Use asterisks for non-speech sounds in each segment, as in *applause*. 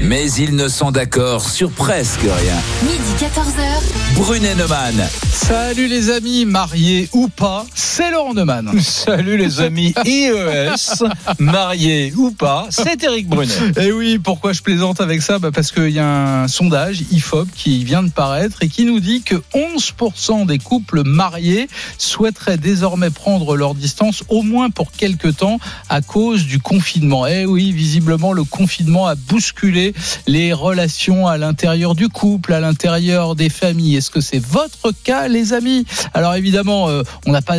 mais ils ne sont d'accord sur presque rien. Midi 14h. Brunet Neumann. Salut les amis, mariés ou pas, c'est Laurent Neumann. *laughs* Salut les amis IES, mariés ou pas, c'est Eric Brunet. Et Eh oui, pourquoi je plaisante avec ça? Bah Parce qu'il y a un sondage IFOP qui vient de paraître et qui nous dit que 11% des couples mariés souhaiteraient désormais prendre leur distance au moins pour quelques temps à cause du confinement. Eh oui, visiblement le confinement a bousculé les relations à l'intérieur du couple, à l'intérieur des familles. Est-ce que c'est votre cas, les amis? Alors évidemment, euh, on n'a pas,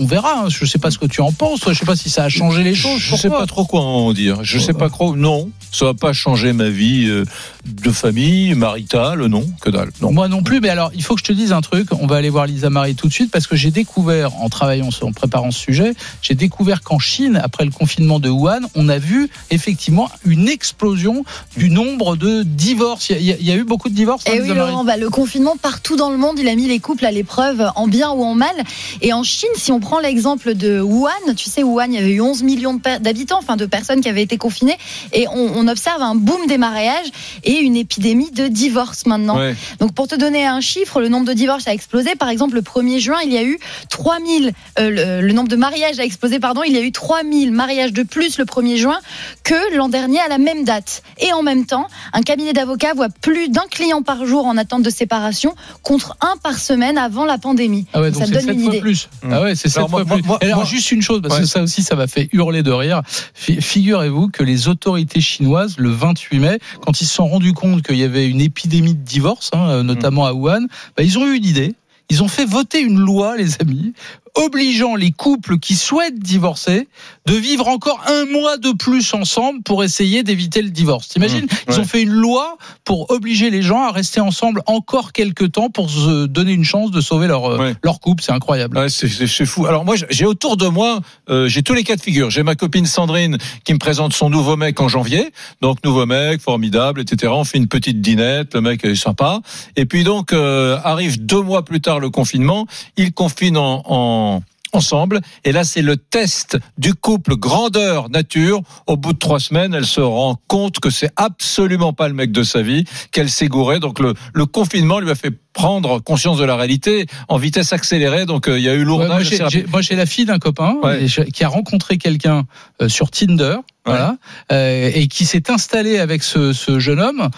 on verra. hein. Je sais pas ce que tu en penses. Je sais pas si ça a changé les choses. Je pour sais pas trop quoi en dire. Je sais pas trop. Non, ça va pas changer ma vie euh, de famille, maritale, non, que dalle. Non. Moi non plus, mais alors il faut que je te dise un truc. On va aller voir Lisa Marie tout de suite parce que j'ai découvert en travaillant, en préparant ce sujet, j'ai découvert qu'en Chine, après le confinement de Wuhan, on a vu effectivement une explosion du nombre de divorces. Il y a, il y a eu beaucoup de divorces. hein, Et Eh oui, Laurent, bah, le confinement partout dans le monde, il a mis les couples à l'épreuve, en bien ou en mal. Et en Chine, si on prend l'exemple de Wuhan, tu sais, Wuhan, il y avait eu 11 millions d'habitants, enfin de personnes qui avaient été confinées, et on, on observe un boom des mariages et une épidémie de divorce maintenant. Ouais. Donc pour te donner un chiffre, le nombre de divorces a explosé. Par exemple, le 1er juin, il y a eu 3000, euh, le, le nombre de mariages a explosé, pardon, il y a eu 3000 mariages de plus le 1er juin que l'an dernier à la même date. Et en même temps, un cabinet d'avocats voit plus d'un client par jour en attente de séparation contre un par semaine avant la pandémie. Ah ouais, Donc donc ça donne une fois idée. plus. Mmh. Ah ouais, c'est sept Alors, fois moi- plus. moi- alors moi- juste une chose, parce que ça aussi, ça m'a fait hurler de rire. Fi- Figurez-vous que les autorités chinoises, le 28 mai, quand ils se sont rendus compte qu'il y avait une épidémie de divorce, hein, euh, notamment à Wuhan, bah, ils ont eu une idée. Ils ont fait voter une loi, les amis, obligeant les couples qui souhaitent divorcer de vivre encore un mois de plus ensemble pour essayer d'éviter le divorce. T'imagines Mmh, Ils ouais. ont fait une loi pour obliger les gens à rester ensemble encore quelques temps pour se donner une chance de sauver leur, euh, Ouais. leur couple. C'est incroyable. Ouais, c'est- fou. Alors moi, j'ai autour de moi, euh, j'ai tous les cas de figure. J'ai ma copine Sandrine qui me présente son nouveau mec en janvier. Donc nouveau mec, formidable, etc. On fait une petite dînette, le mec est sympa. Et puis donc euh, arrive deux mois plus tard le confinement. Il confine en, en- ensemble. Et là, c'est le test du couple grandeur nature. Au bout de trois semaines, elle se rend compte que c'est absolument pas le mec de sa vie, qu'elle s'est gourée. Donc le, le confinement lui a fait prendre conscience de la réalité en vitesse accélérée. Donc euh, il y a eu Ouais, lourdage. j'ai- moi, j'ai la fille d'un copain Ouais. qui a rencontré quelqu'un euh, sur Tinder. Voilà, euh, et qui s'est installé avec ce, ce jeune homme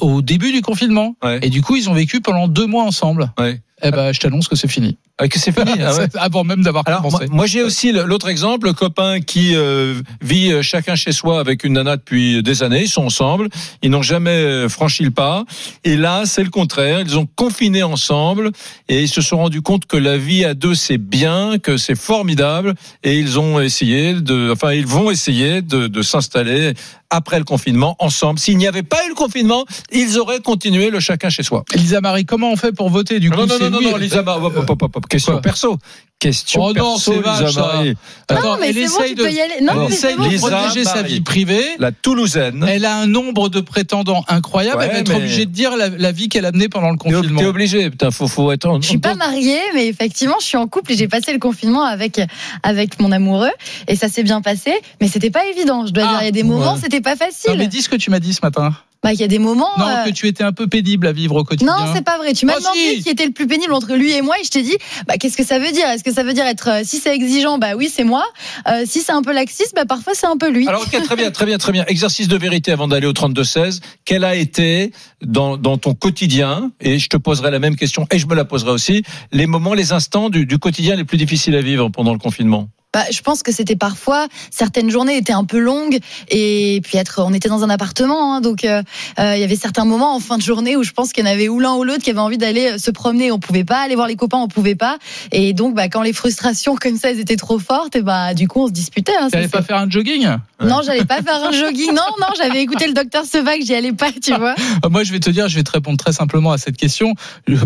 au début du confinement. Ouais. Et du coup, ils ont vécu pendant deux mois ensemble. Ouais. Eh ben, je t'annonce que c'est fini. Ah, que c'est fini. ah ouais. *laughs* Avant même d'avoir Alors moi, commencé. moi, j'ai aussi l'autre exemple, le copain qui euh, vit euh, chacun chez soi avec une nana depuis des années, ils sont ensemble, ils n'ont jamais euh, franchi le pas, et là c'est le contraire, ils ont confiné ensemble et ils se sont rendus compte que la vie à deux c'est bien, que c'est formidable, et ils ont essayé de, enfin ils vont essayer de, de s'installer après le confinement ensemble. S'il n'y avait pas eu le confinement, ils auraient continué le chacun chez soi. Lisa Marie, comment on fait pour voter du coup Non, non, non, non, oui. non, Lisa Mar- hop, hop, hop, hop, question Quoi perso. Question Oh non, perso, c'est vache, ça. Attends, Non, mais elle c'est bon, essaye tu de, peux y aller. Non, elle mais essaye bon. de Lisa protéger sa Marie. vie privée. La Toulousaine. Elle a un nombre de prétendants incroyable. Ouais, elle va être mais- obligée de dire la, la vie qu'elle a menée pendant le confinement. t'es obligé, putain, faut, faut être. Je suis pas mariée, mais effectivement, je suis en couple et j'ai passé le confinement avec avec mon amoureux et ça s'est bien passé. Mais c'était pas évident. Je dois Ah, dire, il y a des moments, ouais. c'était pas Non, facile. mais dis ce que tu m'as dit ce matin. Bah, il y a des moments. Non, euh, que tu étais un peu pénible à vivre au quotidien. Non, c'est pas vrai. Tu m'as Oh, demandé si. qui était le plus pénible entre lui et moi et je t'ai dit, bah, qu'est-ce que ça veut dire? Est-ce que ça veut dire être, euh, si c'est exigeant, bah oui, c'est moi. Euh, si c'est un peu laxiste, bah parfois c'est un peu lui. Alors, ok, très bien, très bien, très bien. Exercice de vérité avant d'aller au 32-16. Quel a été dans, dans ton quotidien, et je te poserai la même question, et je me la poserai aussi, les moments, les instants du, du quotidien les plus difficiles à vivre pendant le confinement? Bah, je pense que c'était parfois certaines journées étaient un peu longues et puis être, on était dans un appartement, hein, donc euh, euh, il y avait certains moments en fin de journée où je pense qu'il y en avait ou l'un ou l'autre qui avait envie d'aller euh, se promener, on pouvait pas aller voir les copains, on pouvait pas, et donc bah, quand les frustrations *laughs* comme ça elles étaient trop fortes, et bah du coup on se disputait. Hein, T'allais pas faire un jogging? Non, j'allais pas faire un jogging. Non, non, j'avais écouté le docteur Sevac, j'y allais pas, tu vois. Euh, Moi, je vais te dire, je vais te répondre très simplement à cette question.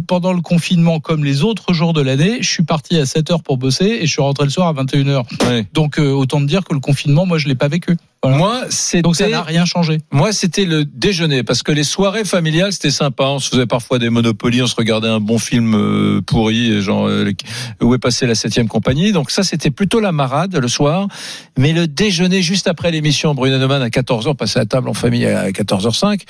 Pendant le confinement, comme les autres jours de l'année, je suis parti à 7 heures pour bosser et je suis rentré le soir à 21 heures. Ouais. Donc, euh, autant te dire que le confinement, moi, je l'ai pas vécu. Voilà. Moi, Donc ça c'était n'a rien changé. moi c'était le déjeuner parce que les soirées familiales c'était sympa. On se faisait parfois des Monopoly, on se regardait un bon film euh, pourri, genre euh, où est passée la septième compagnie. Donc ça c'était plutôt la marade le soir. Mais le déjeuner juste après l'émission Bruno Neumann à 14h, passer à la table en famille à 14h05,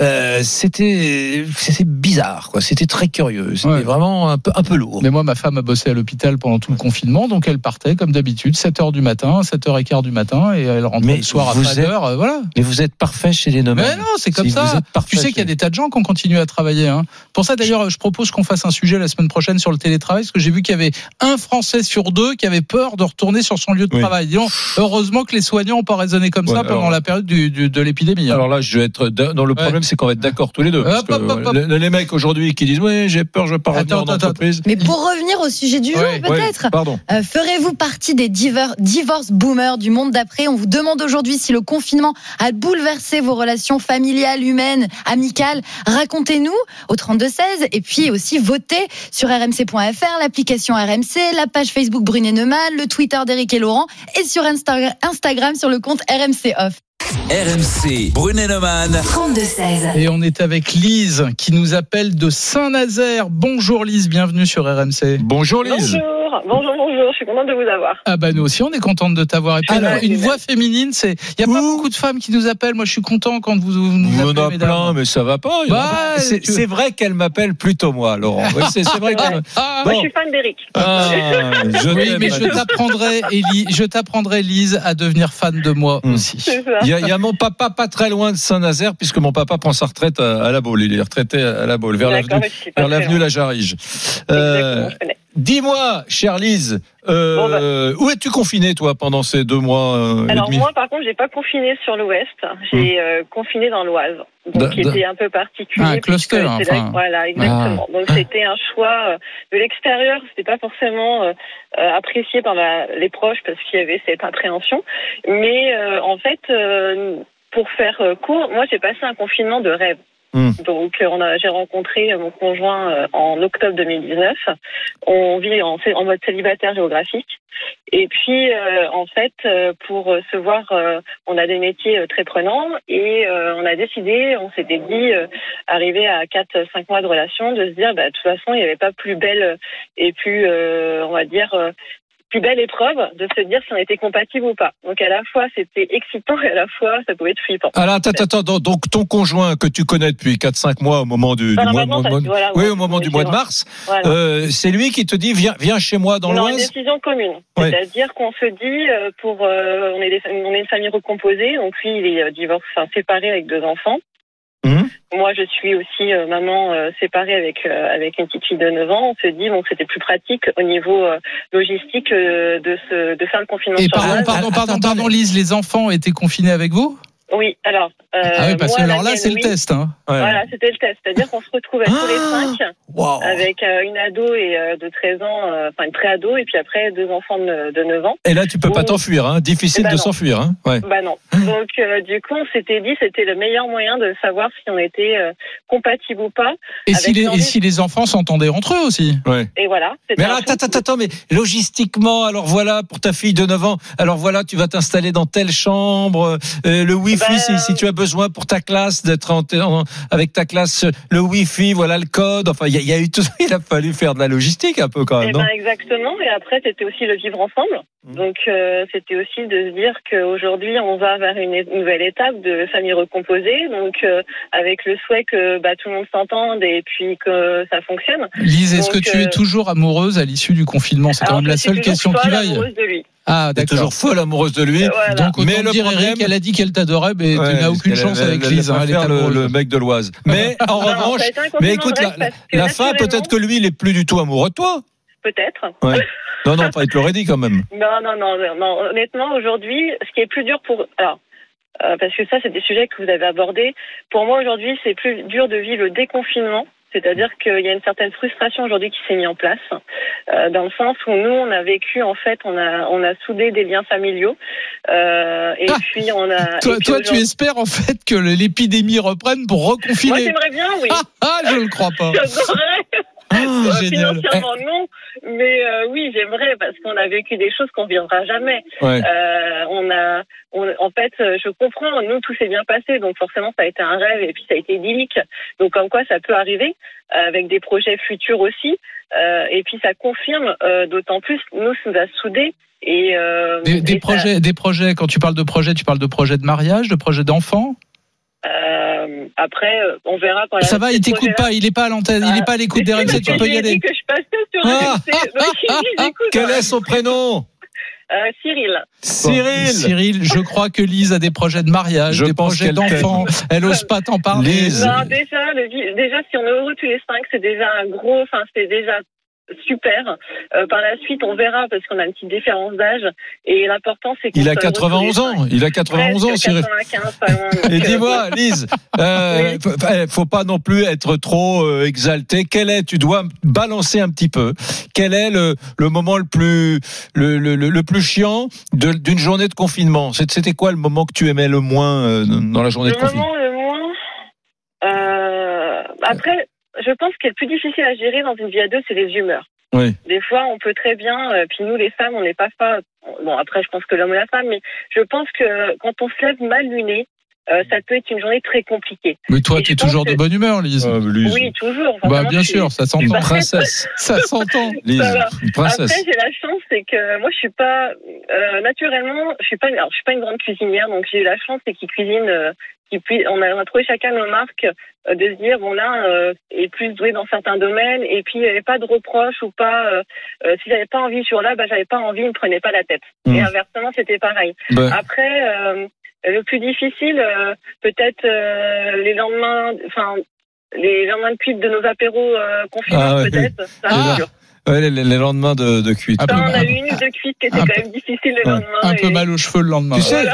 euh, c'était c'était bizarre quoi. C'était très curieux. C'était Ouais. vraiment un peu un peu lourd. Mais moi, ma femme a bossé à l'hôpital pendant tout le confinement, donc elle partait comme d'habitude, 7h du matin, 7h15 du matin, et elle rentrait Mais le soir à vous 13h. Voilà. Mais vous êtes parfait chez les Neumann. Mais non, c'est comme Si vous ça. êtes parfait Tu sais qu'il y a des tas de gens qui ont continué à travailler. Hein. Pour ça, d'ailleurs, je propose qu'on fasse un sujet la semaine prochaine sur le télétravail, parce que j'ai vu qu'il y avait un Français sur deux qui avait peur de retourner sur son lieu de Oui. travail. Disons, heureusement que les soignants n'ont pas raisonné comme Ouais, ça pendant alors- la période du- du- de l'épidémie. hein. Alors là, je vais être. Non, le problème, c'est qu'on va être d'accord tous les deux. parce Hop, hop, que, hop, hop. le- Les mecs aujourd'hui qui disent oui, j'ai peur, je veux pas revenir Attends, en attends, entreprise. Mais pour revenir au sujet du jour, Ouais, peut-être. Ouais, pardon. Euh, Ferez-vous partie des divorce boomers du monde d'après? On vous demande aujourd'hui si le confinement a bouleversé vos relations familiales, humaines, amicales. Racontez-nous au 3216 et puis aussi votez sur rmc.fr, l'application RMC, la page Facebook Brunet Neumann, le Twitter d'Éric et Laurent et sur Insta- Instagram sur le compte RMC Off. RMC, Brunet-Neumann. 32-16. Et on est avec Lise qui nous appelle de Saint-Nazaire. Bonjour Lise, bienvenue sur RMC. Bonjour Lise. Bonjour, bonjour, bonjour, je suis contente de vous avoir. Ah bah nous aussi on est contente de t'avoir. Et puis Alors, alors, une c'est voix féminine, c'est il y a pas beaucoup de femmes qui nous appellent. Moi je suis content quand vous, vous nous Il y en appelez, a mesdames. plein, mais ça va pas. Bah, c'est tu- vrai qu'elle m'appelle plutôt moi, Laurent. Oui, c'est vrai qu'elle. Ah, Moi, je suis fan d'Eric. Ah, oui, mais je t'apprendrai, Élie, je t'apprendrai, Lise, à devenir fan de moi Hmm. aussi. Il y, a, il y a mon papa pas très loin de Saint-Nazaire, puisque mon papa prend sa retraite à, à la Baule. Il est retraité à la Baule, vers l'avenue loin. La Jarige. Euh. Dis-moi, chère Lise, euh, Bon, bah. où es-tu confiné toi pendant ces deux mois euh, et Alors demi moi, par contre, j'ai pas confiné sur l'Ouest, j'ai euh, confiné dans l'Oise, donc qui était un peu particulier. Ah, un cluster, là- enfin. voilà, exactement. Donc Ah. c'était un choix euh, de l'extérieur, c'était pas forcément euh, euh, apprécié par la- les proches parce qu'il y avait cette appréhension, mais euh, en fait. euh, pour faire euh, court, moi j'ai passé un confinement de rêve. Hmm. Donc euh, j'ai rencontré euh, mon conjoint euh, en octobre 2019. On vit en, en mode célibataire géographique. Et puis euh, en fait, pour se voir, euh, on a des métiers très prenants et euh, on a décidé, on s'était dit, arrivé à 4-5 mois de relation, de se dire, bah, de toute façon, il n'y avait pas plus belle et plus, on va dire, plus belle épreuve de se dire si on était compatible ou pas. Donc à la fois c'était excitant et à la fois ça pouvait être flippant. Alors, attends, attends, donc- ton conjoint que tu connais depuis 4-5 mois au moment du, du mois, mois- voilà, oui, ouais, au moment du c'est mois de mars, Voilà. euh, c'est lui qui te dit viens, viens chez moi dans on a une l'Oise. décision commune. Ouais. C'est-à-dire qu'on se dit, euh, pour, euh, on, est des, on est une famille recomposée, donc lui, il est euh, divorcé, enfin, séparé avec deux enfants. Moi, je suis aussi euh, maman euh, séparée avec, euh, avec une petite fille de 9 ans. On se dit, bon, c'était plus pratique au niveau euh, logistique euh, de, se, de faire le confinement Et pardon, pardon, pardon, pardon, Lise, les enfants étaient confinés avec vous? Oui, alors. euh, Ah oui, parce moi, que alors là, c'est le test. Hein. Ouais. Voilà, c'était le test. C'est-à-dire qu'on se retrouvait tous les Ah cinq Wow. avec euh, une ado et euh, de 13 ans, euh, enfin une pré-ado, et puis après deux enfants de, de 9 ans. Et là, tu peux pas t'enfuir, hein. difficile ben de s'enfuir. Hein. Ouais. Bah non. *laughs* Donc euh, du coup, on s'était dit c'était le meilleur moyen de savoir si on était euh, compatible ou pas. Et, Avec si les, et l'envie- si les enfants s'entendaient entre eux aussi Ouais. Et voilà. Mais alors, attends, attends, attends, mais logistiquement, alors voilà, pour ta fille de 9 ans, alors voilà, tu vas t'installer dans telle chambre, euh, le Wi-Fi, Ben, si, si tu as besoin pour ta classe, d'être en, en- avec ta classe, le Wi-Fi, voilà le code, enfin, il y, a- il y a eu tout ça, *laughs* il a fallu faire de la logistique un peu quand Eh même, non? ben exactement. Et après, c'était aussi le vivre ensemble. Mhm. Donc euh, c'était aussi de se dire qu'aujourd'hui, on va vers une nouvelle étape de famille recomposée. Donc euh, avec le souhait que bah, tout le monde s'entende et puis que ça fonctionne. Lise, est-ce que tu es euh, toujours amoureuse à l'issue du confinement? C'est quand même la seule question qui vaille. amoureuse de lui. Ah, T'es toujours folle amoureuse de lui. Voilà. Donc, autant Mais le dire, problème- Eric, elle a dit qu'elle t'adorait, mais Ouais, tu n'as aucune elle- chance elle- avec Lise. hein, elle le, mec de l'Oise. Mais en Non, revanche, mais écoute, la, la fin, peut-être que lui, il est plus du tout amoureux de toi. Peut-être. Ouais. *laughs* Non, non, pas, il te l'aurait dit quand même. Non, non, non, non, non. Honnêtement, aujourd'hui, ce qui est plus dur pour. Alors, euh, parce que ça, c'est des sujets que vous avez abordés. Pour moi, aujourd'hui, c'est plus dur de vivre le déconfinement. C'est-à-dire qu'il y a une certaine frustration aujourd'hui qui s'est mise en place, euh, dans le sens où nous, on a vécu, en fait, on a, on a soudé des liens familiaux, euh, et Ah, puis on a. Toi, toi, tu espères en fait que l'épidémie reprenne pour Moi, reconfiner. j'aimerais bien, oui. Ah, *laughs* ah, je ne le crois pas. *laughs* Génial. Financièrement, non. Mais euh, oui, j'aimerais parce qu'on a vécu des choses qu'on ne vivra jamais. Ouais. Euh, on a, on, en fait, euh, je comprends. Nous, tout s'est bien passé, donc forcément, ça a été un rêve et puis ça a été idyllique. Donc, comme quoi, ça peut arriver avec des projets futurs aussi. Euh, et puis, ça confirme euh, d'autant plus. Nous, ça nous a soudés. Et, euh, Des, des ça- projets, des projets. Quand tu parles de projets, tu parles de projets de mariage, de projets d'enfants? Euh, après, euh, on verra quand Ça va, il t'écoute pas, il est pas à l'antenne, il est pas à l'écoute des Mais si, RMC, tu peux que y aller. dit que je passais sur Ah. *laughs* Quel est son prénom? Euh, Cyril. Bon, Cyril. Cyril, je crois que Lise a des projets de mariage, Je des projets d'enfants. Elle ose pas t'en parler. Lise. Non, déjà, le, déjà, si on est heureux tous les cinq, c'est déjà un gros, enfin, c'est déjà super. Euh, par la suite, on verra parce qu'on a une petite différence d'âge et l'important, c'est qu'on Il a soit heureux tous les 91 ans. Il a 91 ans, Cyril. 95, pas loin. Donc, Et euh, dis-moi, Lise, euh, Oui. faut- eh, faut pas non plus être trop euh, exalté. Quel est, tu dois balancer un petit peu. Quel est le, le moment le plus le, le, le- plus chiant d'une journée de confinement? C'était quoi le moment que tu aimais le moins euh, dans la journée de Le confinement? moment le moins. Euh, après, je pense qu'il est le plus difficile à gérer dans une vie à deux, c'est les humeurs. Oui. Des fois, on peut très bien, euh, puis nous les femmes, on n'est pas fa- Bon, après, je pense que l'homme et la femme, mais je pense que quand on se lève mal luné, euh, ça peut être une journée très compliquée. Mais toi, tu es toujours de bonne humeur, Lise. Euh, Lise, Oui, toujours. Enfin, bah, bien sûr, ça une s'entend. Bah, princesse. Ça s'entend. *laughs* Lise, une princesse. Après, j'ai la chance, c'est que moi, je suis pas euh, naturellement, je suis pas, alors, je suis pas une grande cuisinière, donc j'ai eu la chance, c'est qu'ils cuisinent, euh, qu'ils puissent- on a, on a trouvé chacun nos marques euh, de se dire bon là, euh, est plus doué dans certains domaines, et puis il n'y avait pas de reproches ou pas. Euh, euh, si j'avais pas envie sur là, bah j'avais pas envie, il me prenait pas la tête. Mm. Et inversement, c'était pareil. Ben, Après, euh, le plus difficile, euh, peut-être euh, les lendemains, enfin. Les lendemains de cuite de nos apéros euh, confinés, Ah peut-être. Ça, Ah. Ouais, les, les lendemains de, de cuite. Un peu, Ça, on a eu une ou deux cuites qui étaient un quand même difficiles le lendemain. un peu et- mal aux cheveux le lendemain. Tu sais.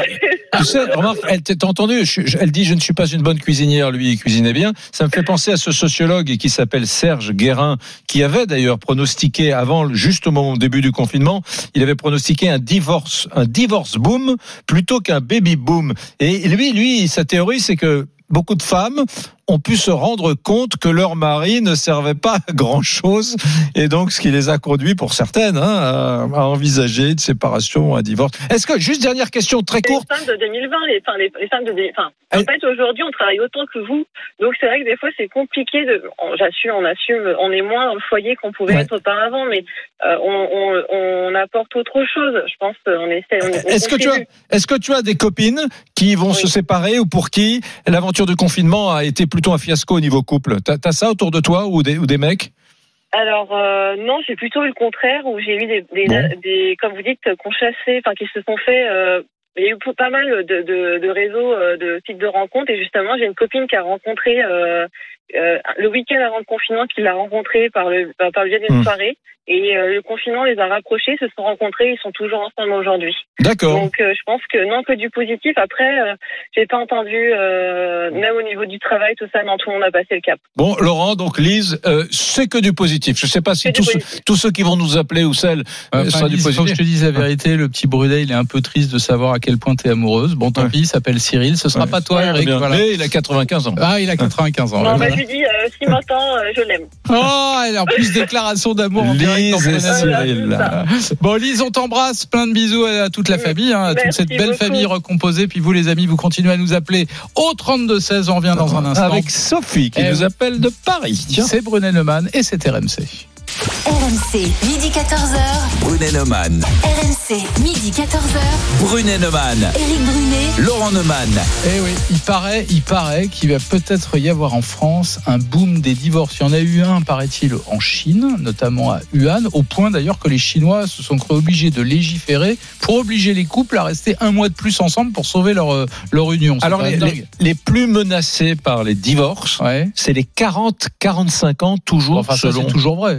Tu sais, remarque, elle t'a entendu, je- je- elle dit je ne suis pas une bonne cuisinière, lui il cuisinait bien. Ça me fait penser à ce sociologue qui s'appelle Serge Guérin, qui avait d'ailleurs pronostiqué avant, juste au moment au début du confinement, il avait pronostiqué un divorce, un divorce boom plutôt qu'un baby boom. Et lui, lui, sa théorie, c'est que beaucoup de femmes ont pu se rendre compte que leur mari ne servait pas à grand chose et donc ce qui les a conduits pour certaines hein, à, envisager une séparation, un divorce. Est-ce que juste dernière question très Les courte. femmes de 2020, les, enfin, les, les femmes de, enfin, en fait, aujourd'hui, on travaille autant que vous. Donc, c'est vrai que des fois, c'est compliqué de, j'assume, on assume, on est moins dans le foyer qu'on pouvait Ouais. être auparavant, mais, euh, on, on, on apporte autre chose. Je pense qu'on essaie, Est-ce que tu as, contribue. est-ce que tu as des copines qui vont Oui. se séparer ou pour qui l'aventure du confinement a été plutôt un fiasco au niveau couple T'as as ça autour de toi ou des, ou des mecs? Alors euh, non, j'ai plutôt eu le contraire où j'ai eu des, des, Bon. des- comme vous dites, qu'on chassait, enfin qui se sont fait. euh, il y a eu pas mal de, de, de réseaux, euh, de sites de rencontres et justement j'ai une copine qui a rencontré euh, euh, le week-end avant le confinement, qui l'a rencontré par le par par le biais d'une Hmm. soirée et euh, le confinement les a rapprochés, se sont rencontrés, ils sont toujours ensemble aujourd'hui. D'accord. Donc euh, je pense que non que du positif. Après, euh, j'ai pas entendu euh, même au niveau du travail tout ça, non tout le monde a passé le cap. Bon, Laurent, donc Lise, euh, c'est que du positif. Je ne sais pas si tous, ceux- positif. tous ceux qui vont nous appeler ou celles euh, Enfin, sera du Lise, faut que je positif. te dise la vérité, le petit Brunet, il est un peu triste de savoir à quel point tu es amoureuse. Bon, tant Ouais. pis, il s'appelle Cyril. Ce sera Ouais. pas toi, Eric. Voilà. Mais il a 95 ans. Ah, il a 95 ans. Non, voilà. Je lui dis euh, s'il m'entend, euh, je l'aime. Oh, elle a en plus déclaration d'amour en direct Lise et. Cyril. Bon, Lise, on t'embrasse. Plein de bisous à toute la famille, hein, à toute Merci cette belle beaucoup. famille recomposée. Puis vous, les amis, vous continuez à nous appeler au 32-16. On revient dans un instant. Avec Sophie qui Eh nous appelle de Paris. C'est Brunet Neumann et c'est RMC. RMC, midi 14h. Brunet Neumann. RMC, midi 14h. Brunet Neumann. Éric Brunet. Laurent Neumann. Eh oui, il paraît, il paraît qu'il va peut-être y avoir en France un boom des divorces. Il y en a eu un, paraît-il, en Chine, notamment à Wuhan, au point d'ailleurs que les Chinois se sont cru obligés de légiférer pour obliger les couples à rester un mois de plus ensemble pour sauver leur, euh, leur union. Alors, les, plus menacés par les divorces, Ouais. c'est les 40-45 ans, toujours Enfin, ça, selon. c'est toujours vrai.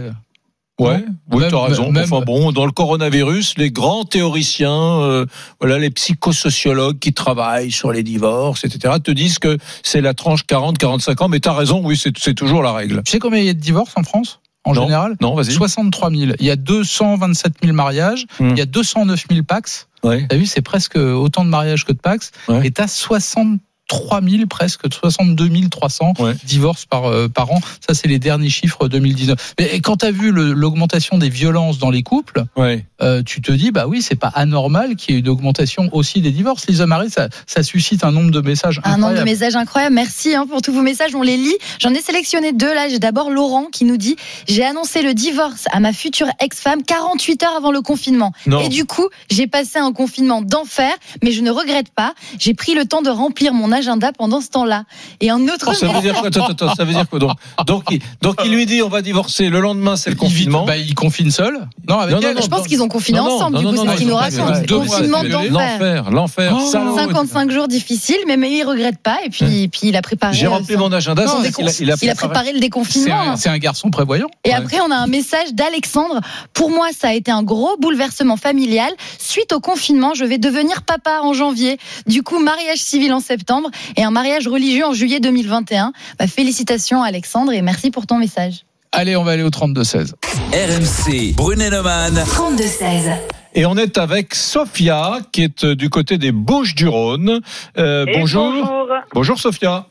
Ouais, oui, Même- tu as raison. même- enfin bon, dans le coronavirus, les grands théoriciens, euh, voilà, les psychosociologues qui travaillent sur les divorces, etc., te disent que c'est la tranche 40-45 ans. Mais tu as raison, oui, c'est toujours la règle. Tu sais combien il y a de divorces en France, en Non. général? Non, vas-y. 63 000. Il y a 227 000 mariages, Hmm. il y a 209 000 Pax. Ouais. T'as vu, c'est presque autant de mariages que de Pax. Ouais. Et t'as 60 3000 presque 62 300 Ouais. divorces par euh, par an. Ça c'est les derniers chiffres 2019. Mais et quand tu as vu l'augmentation des violences dans les couples, Ouais. euh, tu te dis bah oui, c'est pas anormal qu'il y ait une augmentation aussi des divorces. Lisa Marie, ça ça suscite un nombre de messages Un nombre de messages incroyables. Merci hein, pour tous vos messages. On les lit. J'en ai sélectionné deux là. J'ai d'abord Laurent qui nous dit J'ai annoncé le divorce à ma future ex-femme 48 heures avant le confinement. Non. Et du coup, j'ai passé un confinement d'enfer, mais je ne regrette pas. J'ai pris le temps de remplir mon agenda pendant ce temps-là. Et un autre. Oh, ça veut dire quoi Attends, attends, ça veut dire quoi donc donc il, donc il lui dit on va divorcer. Le lendemain c'est le Il vit- confinement. bah, il confine seul Non, avec Non, non, elle. non, Je pense qu'ils ont confiné ensemble. non, du coup, c'est ce ils qu'il nous ont pas raconte. fait. C'est Deux confinement d'enfer. L'enfer, l'enfer. Oh, salaud. 55 jours difficiles, mais, mais il regrette pas. Et puis, puis il a préparé. J'ai euh, rempli son- mon agenda. il a il a préparé le déconfinement. c'est un garçon prévoyant. Et après, on a un message d'Alexandre. Pour moi, ça a été un gros bouleversement familial. Suite au confinement, je vais devenir papa en janvier. Du coup, mariage civil en septembre et un mariage religieux en juillet 2021. Bah, félicitations, Alexandre, et merci pour ton message. Allez, on va aller au 32-16. RMC, Brunet-Neumann. 32-16. Et on est avec Sophia, qui est euh, du côté des Bouches du Rhône. Euh, bonjour. bonjour. Bonjour Sophia.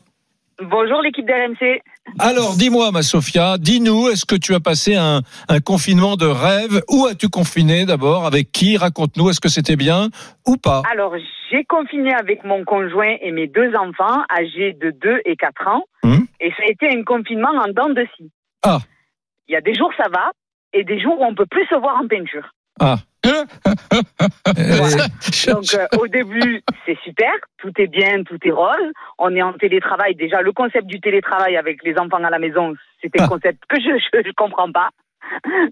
Bonjour l'équipe d'RMC. Alors, dis-moi, ma Sophia, dis-nous, est-ce que tu as passé un, un confinement de rêve? Où as-tu confiné d'abord? Avec qui? Raconte-nous, est-ce que c'était bien ou pas? Alors, j'ai confiné avec mon conjoint et mes deux enfants âgés de 2 et 4 ans. Hum? Et ça a été un confinement en dents de scie. Ah. Il y a des jours, ça va. Et des jours où on peut plus se voir en peinture. Ah. Voilà. Donc, euh, au début, c'est super. Tout est bien, tout est rose. On est en télétravail. Déjà, le concept du télétravail avec les enfants à la maison, c'était un Ah. concept que je je, je comprends pas.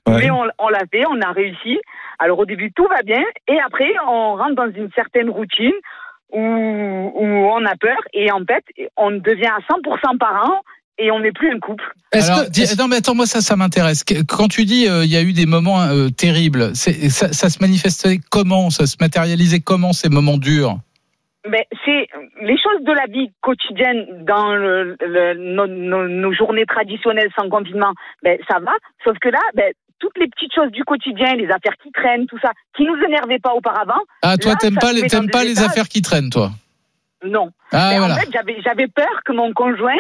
Ouais. Mais on, on l'a fait, on a réussi. Alors, au début, tout va bien. Et après, on rentre dans une certaine routine où, où on a peur. Et en fait, on devient à 100% parents et on n'est plus un couple. Est-ce Alors, que- dis- non, mais attends, moi, ça, ça m'intéresse. Quand tu dis euh, il y a eu des moments euh, terribles, ça, ça se manifestait comment? Ça se matérialisait comment ces moments durs? Ben, c'est les choses de la vie quotidienne dans le, le- nos, nos- nos journées traditionnelles sans confinement. Ben, ça va. Sauf que là, ben, toutes les petites choses du quotidien, les affaires qui traînent, tout ça, qui nous énervaient pas auparavant, Ah, toi, t'aimes pas, les- pas les affaires qui traînent, toi? Non. Ah, Ben, voilà. En fait, j'avais, j'avais peur que mon conjoint,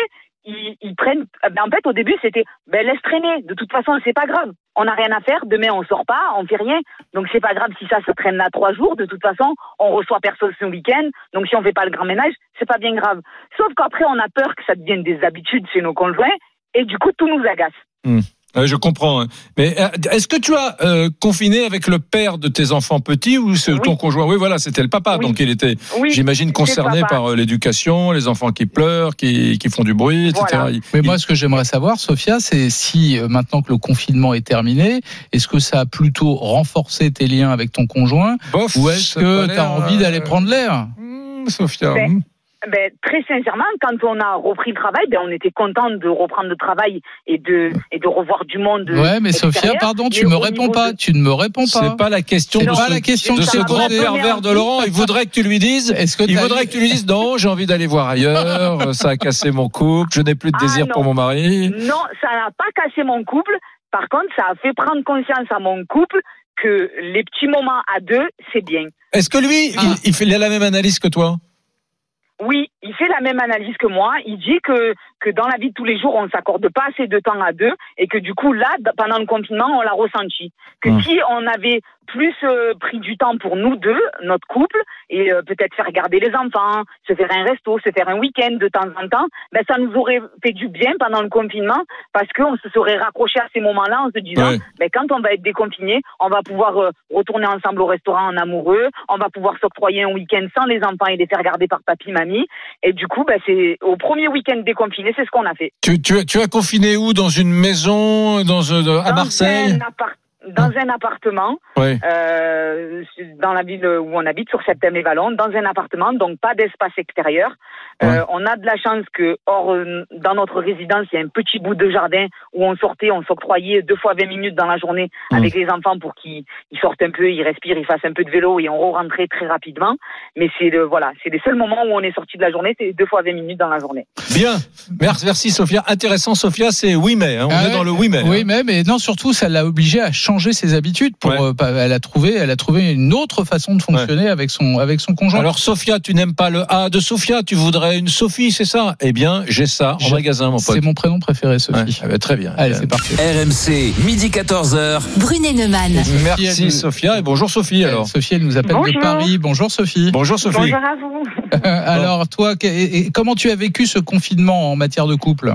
il, il prenne. Ben, en fait, au début, c'était, ben, laisse traîner. De toute façon, c'est pas grave. On n'a rien à faire. Demain, on sort pas, on fait rien. Donc, c'est pas grave si ça se traîne là trois jours. De toute façon, on reçoit personne ce week-end. Donc, si on fait pas le grand ménage, c'est pas bien grave. Sauf qu'après, on a peur que ça devienne des habitudes chez nos conjoints. Et du coup, tout nous agace. Euh, je comprends. hein. Mais euh, est-ce que tu as euh, confiné avec le père de tes enfants petits ou c'est Oui. ton conjoint? Oui, voilà, c'était le papa. Oui. Donc il était, Oui. j'imagine, concerné par euh, l'éducation, les enfants qui pleurent, qui, qui font du bruit, etc. Voilà. Il- Mais il- moi, ce que j'aimerais savoir, Sophia, c'est si euh, maintenant que le confinement est terminé, est-ce que ça a plutôt renforcé tes liens avec ton conjoint? Bof, ou est-ce que tu as envie d'aller prendre l'air? Hmm, Sophia. Ben, hmm. Ben, très sincèrement, quand on a repris le travail, ben, on était content de reprendre le travail et de, et de revoir du monde. Ouais, mais Sophia, pardon, tu me réponds pas. de- Tu ne me réponds pas. C'est pas la question C'est de pas ce, la question de ce grand pervers de Laurent. Il voudrait que tu lui dises. Est-ce que Il voudrait que tu lui dises non, j'ai envie d'aller voir ailleurs, *laughs* ça a cassé mon couple, je n'ai plus de Ah, désir pour mon mari. Non, ça n'a pas cassé mon couple. Par contre, ça a fait prendre conscience à mon couple que les petits moments à deux, c'est bien. Est-ce que lui, Ah. il, il fait il a la même analyse que toi? Oui, il fait la même analyse que moi. Il dit que, que dans la vie de tous les jours, on ne s'accorde pas assez de temps à deux et que du coup, là, pendant le confinement, on l'a ressenti. Que Hum. si on avait plus euh, pris du temps pour nous deux, notre couple, et euh, peut-être faire garder les enfants, se faire un resto, se faire un week-end de temps en temps, ben, ça nous aurait fait du bien pendant le confinement parce qu'on se serait raccroché à ces moments-là en se disant, Ouais. ben, quand on va être déconfiné, on va pouvoir euh, retourner ensemble au restaurant en amoureux, on va pouvoir s'octroyer un week-end sans les enfants et les faire garder par papy, mamie. Et du coup, ben, c'est au premier week-end déconfiné, c'est ce qu'on a fait. tu, tu, tu as confiné où? Dans une maison? Dans, euh, À Dans Marseille? un appart- dans un appartement, euh, dans la ville où on habite, sur Septem-et-Vallon, dans un appartement, donc pas d'espace extérieur. Euh, on a de la chance que, hors, euh, dans notre résidence, il y a un petit bout de jardin où on sortait, on s'octroyait deux fois 20 minutes dans la journée Mmh. avec les enfants pour qu'ils ils sortent un peu, ils respirent, ils fassent un peu de vélo et on rentrait très rapidement. Mais c'est le, voilà, c'est les seuls moments où on est sorti de la journée, c'est deux fois 20 minutes dans la journée. Bien. Merci, merci Sophia. Intéressant, Sophia, c'est oui mais. hein. On Ah est ouais. dans le oui mais. Oui, hein. mais, mais non, surtout, ça l'a obligé à changer ses habitudes. Pour, Ouais. euh, elle a trouvé, elle a trouvé une autre façon de fonctionner avec son avec son conjoint. Alors Sophia, tu n'aimes pas le A de Sophia, tu voudrais une Sophie, c'est ça? Eh bien, j'ai ça en magasin, mon pote. c'est mon prénom préféré, Ouais, Sophie. ah bah, très bien. Allez, Euh, c'est parti. RMC, midi 14h. Brunet Neumann. Merci Sophia et bonjour Sophie alors. Sophie, elle nous appelle de Bonjour. Paris. Bonjour Sophie. Bonjour Sophie. Bonjour à vous. Alors toi, que- et- et comment tu as vécu ce confinement en matière de couple?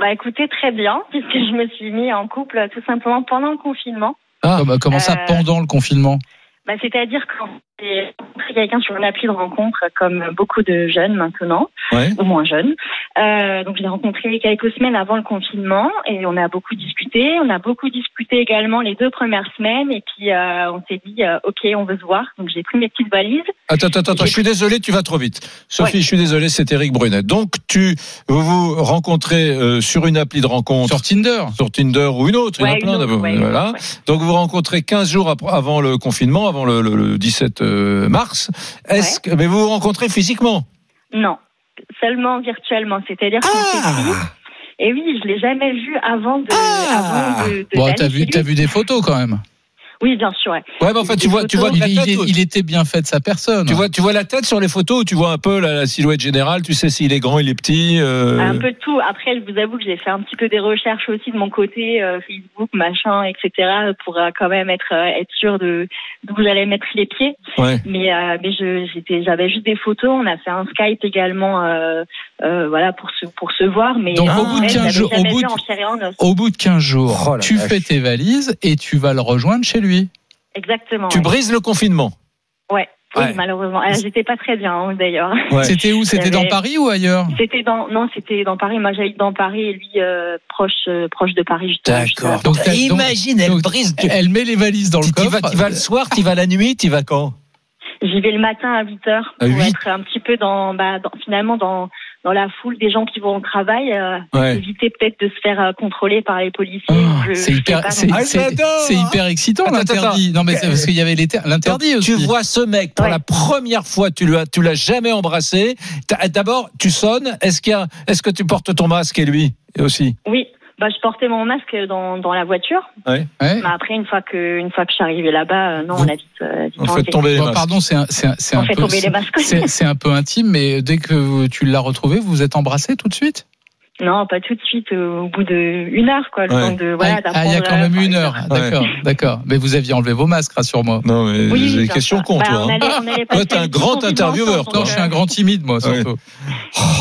Bah écoutez, très bien, *laughs* puisque je me suis mis en couple euh, tout simplement pendant le confinement. Ah. Comment, comment ça Euh, pendant le confinement? Bah, C'est-à-dire quand j'ai rencontré quelqu'un sur une appli de rencontre, comme beaucoup de jeunes maintenant, Ouais. au moins jeunes. Euh, donc je l'ai rencontré quelques semaines avant le confinement et on a beaucoup discuté. On a beaucoup discuté également les deux premières semaines et puis euh, on s'est dit euh, ok on veut se voir. Donc j'ai pris mes petites valises. Attends, attends, attends, je suis désolé, tu vas trop vite. Sophie, Ouais. je suis désolé, c'est Eric Brunet. Donc, tu vous vous rencontrez euh, sur une appli de rencontre, Sur Tinder sur Tinder ou une autre, il y en a plein d'abord. ouais, voilà. ouais. Donc, vous vous rencontrez 15 jours avant le confinement, avant le, le- le 17 euh, mars. Est-ce que, mais vous vous rencontrez physiquement? Non, seulement virtuellement. C'est-à-dire Ah. Et oui, je l'ai jamais vu avant de. avant de, de Bon, t'as vu, vu des photos quand même. Oui, bien sûr. Ouais. Ouais, mais enfin, tu vois, tu vois Il, était bien fait de sa personne. Tu vois, tu vois la tête sur les photos ou tu vois un peu la, la silhouette générale Tu sais s'il est grand, il est petit. euh, Un peu de tout. Après, je vous avoue que j'ai fait un petit peu des recherches aussi de mon côté, euh, Facebook, machin, etc., pour euh, quand même être euh, être sûr de d'où j'allais mettre les pieds. Ouais. Mais euh, mais je j'étais j'avais juste des photos. On a fait un Skype également, euh, euh, voilà pour se pour se voir. Mais Donc, au bout de ouais, 15 j'avais jours- au bout de- en en. Au bout de 15 jours, Oh tu fais tes valises et tu vas le rejoindre chez lui. Exactement. Tu ouais. brises le confinement. Ouais. Oui, Ouais. malheureusement. Ah, J'étais pas très bien hein, d'ailleurs. Ouais. *laughs* C'était où? C'était dans Paris ou ailleurs? C'était dans non, c'était dans Paris. Moi, j'habite dans Paris et lui euh, proche euh, proche de Paris justement. D'accord. Donc, donc- Imagine, elle donc, brise. Tu, Elle met les valises dans le tu- tu coffre. vas, tu vas le soir, tu vas la nuit, tu vas quand? J'y vais le matin à 8 heures À pour 8? être un petit peu dans, bah, dans- finalement dans dans la foule des gens qui vont au travail, euh, Ouais. éviter peut-être de se faire euh, contrôler par les policiers. Oh, c'est hyper, Ah, c'est hyper excitant l'interdit. Non mais c'est parce qu'il y avait l'interdit. Tu vois ce mec pour Ouais. la première fois, tu l'as, tu l'as jamais embrassé. D'abord, tu sonnes. Est-ce qu'il y a, est-ce que tu portes ton masque et lui aussi? Oui, bah je portais mon masque dans, dans la voiture. Ouais. Mais après une fois que une fois que je suis arrivée là-bas, euh, non, Vous- on a vite, euh, On fait tomber les masques. pardon, c'est un, c'est un, c'est On un fait peu, tomber les masques. c'est, c'est un peu intime, mais dès que tu l'as retrouvé, vous vous êtes embrassés tout de suite? Non, pas tout de suite. euh, au bout de une heure, quoi, le Ouais. temps de voilà. ah, ah, il y a quand même une heure. D'accord, d'accord. Mais vous aviez enlevé vos masques, rassure-moi. Non, mais Oui, c'est des questions sûr. con, Bah, toi. hein. allait- Toi, t'es un grand intervieweur, Non, je suis un euh, grand timide, moi, surtout.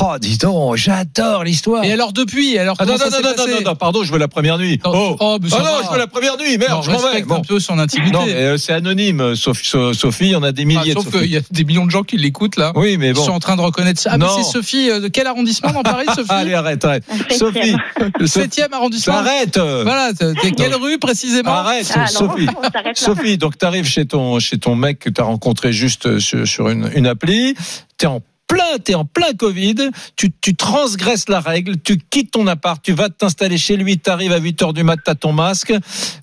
Oh, dis donc, j'adore l'histoire. Et alors depuis, alors Ah, non, non, non, non, passé non, non, pardon, je veux la première nuit. Oh, oh, Ah non, va. je veux la première nuit, merde, Non, je m'en vais. respecte Bon. un peu son intimité. Euh, c'est anonyme, Sophie, So- Sophie, il y en a des Ah, milliers de sauf Sophie. qu'il y a des millions de gens qui l'écoutent là. Oui, mais Ils bon. sont en train de reconnaître ça. Ah, mais Non. c'est Sophie, euh, de quel arrondissement dans Paris, *laughs* Sophie? Allez, arrête, *laughs* Sophie, septième. Le 7 arrondissement. arrête. Voilà, t'es quelle rue précisément Arrête, Ah, Sophie. Sophie, donc tu arrives chez ton, chez ton mec que tu as rencontré juste euh, sur, sur une, une appli, tu es en plein, t'es en plein Covid, tu, tu transgresses la règle, tu quittes ton appart, tu vas t'installer chez lui, tu arrives à 8 heures du mat, t'as ton masque,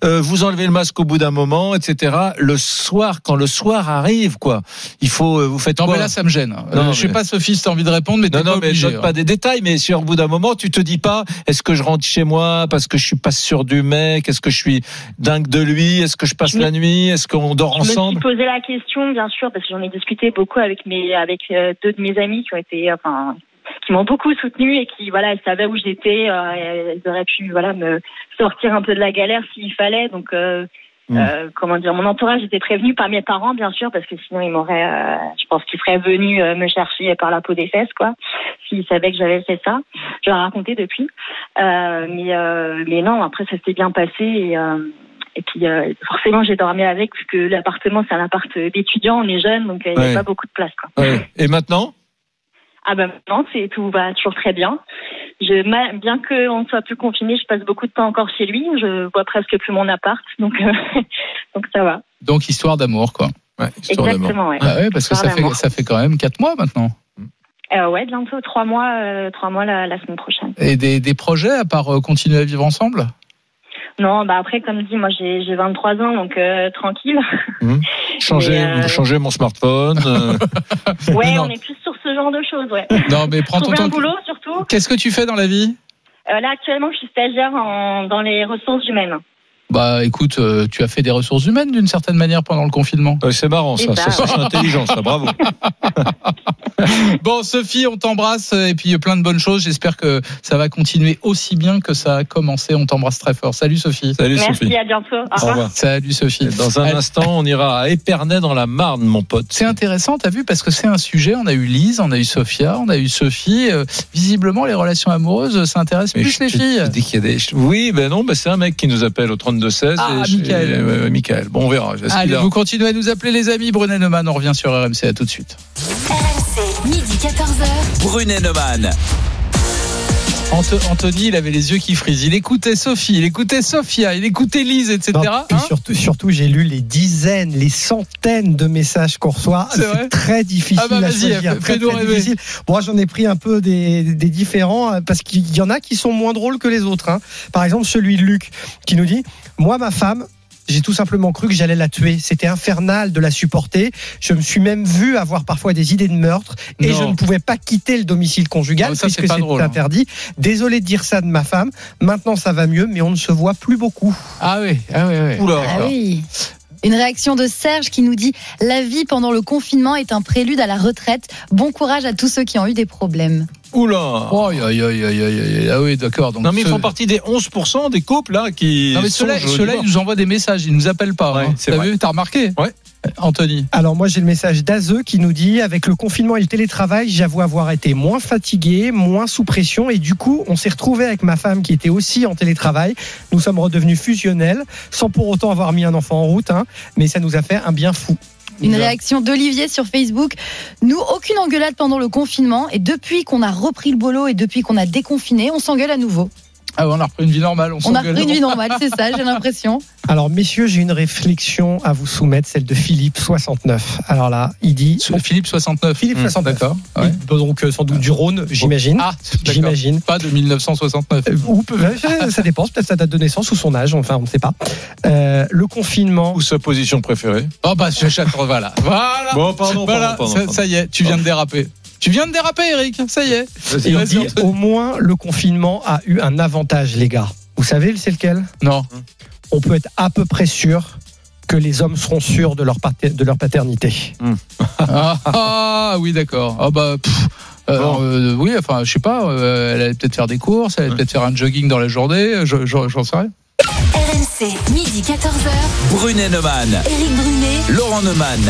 euh, vous enlevez le masque au bout d'un moment, etc. Le soir, quand le soir arrive, quoi, il faut, euh, vous faites Non, quoi mais là, ça me gêne. Euh, Non, je sais mais- pas, Sophie, si t'as envie de répondre, mais t'es non, pas non, mais je obligé. donne pas des détails, mais si au bout d'un moment, tu te dis pas, est-ce que je rentre chez moi parce que je suis pas sûr du mec, est-ce que je suis dingue de lui, est-ce que je passe Je me- la nuit, est-ce qu'on dort Je me suis ensemble? posé la question, bien sûr, parce que j'en ai discuté beaucoup avec mes, avec euh, deux de mes amis qui ont été, enfin, qui m'ont beaucoup soutenu et qui, voilà, elles savaient où j'étais, euh, elles auraient pu, voilà, me sortir un peu de la galère s'il fallait. Donc, euh, Mm. euh, comment dire, mon entourage était prévenu par mes parents, bien sûr, parce que sinon ils m'auraient, euh, je pense qu'ils seraient venus euh, me chercher par la peau des fesses, quoi, s'ils savaient que j'avais fait ça. Je leur ai raconté depuis, euh, mais, euh, mais non, après ça s'était bien passé et. Euh, et puis euh, forcément j'ai dormi avec parce que l'appartement c'est un appart d'étudiants, on est jeunes donc euh, il n'y Ouais. avait pas beaucoup de place quoi. Ouais. Et maintenant? Ah ben maintenant c'est tout va toujours très bien. Je, ma- bien qu'on ne soit plus confiné, je passe beaucoup de temps encore chez lui. Je vois presque plus mon appart, donc euh, *laughs* donc ça va. Donc, histoire d'amour, quoi. Ouais, histoire d'amour. Exactement, ouais. Bah ouais, parce que ça fait, ça fait quand même 4 mois maintenant. Euh, ouais, bientôt trois mois, euh, trois mois la, la semaine prochaine. Et des, des projets à part euh, continuer à vivre ensemble? Non, bah après comme dit, moi j'ai j'ai 23 ans, donc euh, tranquille. *laughs* Changer, Mais, euh, changer mon smartphone. euh, *laughs* Ouais, Non. on est plus sur ce genre de choses, ouais. Non, mais prends *laughs* ton un temps. boulot surtout. Qu'est-ce que tu fais dans la vie? Là actuellement, je suis stagiaire en, dans les ressources humaines. Bah écoute, euh, tu as fait des ressources humaines d'une certaine manière pendant le confinement. C'est marrant, ça. Et Ça, ça, c'est intelligent, ça. Bravo. *laughs* Bon, Sophie, on t'embrasse et puis plein de bonnes choses. J'espère que ça va continuer aussi bien que ça a commencé. On t'embrasse très fort. Salut Sophie. Salut, Merci, Sophie. à bientôt. Au Au revoir. Salut Sophie. Et Dans un Allez. instant, on ira à Épernay dans la Marne, mon pote. C'est intéressant, t'as vu, parce que c'est un sujet. On a eu Lise, on a eu Sophia, on a eu Sophie. Euh, visiblement, les relations amoureuses, ça intéresse Mais plus je les filles. je dis qu'il y a des- Oui, ben non, ben c'est un mec qui nous appelle au 32-16. Ah, et Michael. et, ouais, Michael. Bon, on verra. Allez, vous continuez à nous appeler les amis. Brunet Neumann, on revient sur RMC. À tout de suite. RMC, midi 14h. Brunet Neumann. Anthony, il avait les yeux qui frisent. Il écoutait Sophie, il écoutait Sophia, il écoutait Lise, etc. Non, et Hein surtout, surtout j'ai lu les dizaines, les centaines de messages qu'on reçoit. C'est très difficile Ah bah à choisir. très, très difficile. Moi, j'en ai pris un peu des, des différents euh, parce qu'il y en a qui sont moins drôles que les autres. hein. Par exemple, celui de Luc qui nous dit Moi, ma femme, j'ai tout simplement cru que j'allais la tuer. C'était infernal de la supporter. Je me suis même vu avoir parfois des idées de meurtre et Non. je ne pouvais pas quitter le domicile conjugal Ah, ça, c'est puisque c'est hein. interdit. Désolé de dire ça de ma femme. Maintenant, ça va mieux, mais on ne se voit plus beaucoup. Ah oui, ah oui, oui. Oula. Ah oui. Une réaction de Serge qui nous dit La vie pendant le confinement est un prélude à la retraite. Bon courage à tous ceux qui ont eu des problèmes. Oula. Oh, aïe, aïe, aïe, aïe, aïe, aïe. Ah oui, d'accord. Non, mais ils ceux- font partie des 11% des couples là qui. Non, mais ceux-là, ceux-là, ils nous envoient des messages, ils nous appellent pas. Ouais, hein. T'as vu, t'as remarqué Ouais. Anthony. Alors moi j'ai le message d'Azeux qui nous dit avec le confinement et le télétravail, j'avoue avoir été moins fatigué, moins sous pression et du coup on s'est retrouvé avec ma femme qui était aussi en télétravail. Nous sommes redevenus fusionnels sans pour autant avoir mis un enfant en route, hein, mais ça nous a fait un bien fou. Une réaction d'Olivier sur Facebook. Nous, aucune engueulade pendant le confinement. Et depuis qu'on a repris le boulot et depuis qu'on a déconfiné, on s'engueule à nouveau. Ah, on a repris une vie normale. On, On a repris une vie normale, c'est ça, j'ai l'impression. *laughs* Alors messieurs, j'ai une réflexion à vous soumettre, celle de Philippe 69. Alors là, il dit Philippe 69. Philippe Mmh, 69. D'accord. Ouais. Donc sans doute du Rhône, j'imagine. Ah, d'accord. J'imagine. Pas de 1969. Euh, Ou ça dépend, peut-être sa date de naissance ou son âge, enfin on ne sait pas. Euh, le confinement, Ou sa position préférée. Oh bah je voilà. Voilà. Bon, pardon, Voilà, pardon, pardon, ça, pardon. ça y est, tu viens de déraper. Tu viens de déraper, Eric. Ça y est. Et on dit au moins le confinement a eu un avantage, les gars. Vous savez, c'est lequel? Non. On peut être à peu près sûr que les hommes seront sûrs de leur, pater- de leur paternité. Ah, ah, oui, d'accord. Ah bah. pff, euh, euh, oui, enfin, je sais pas. euh, elle allait peut-être faire des courses, elle allait peut-être faire un jogging dans la journée. je- je- J'en sais rien. RMC, midi 14h. Brunet Neumann. Éric Brunet. Laurent Neumann.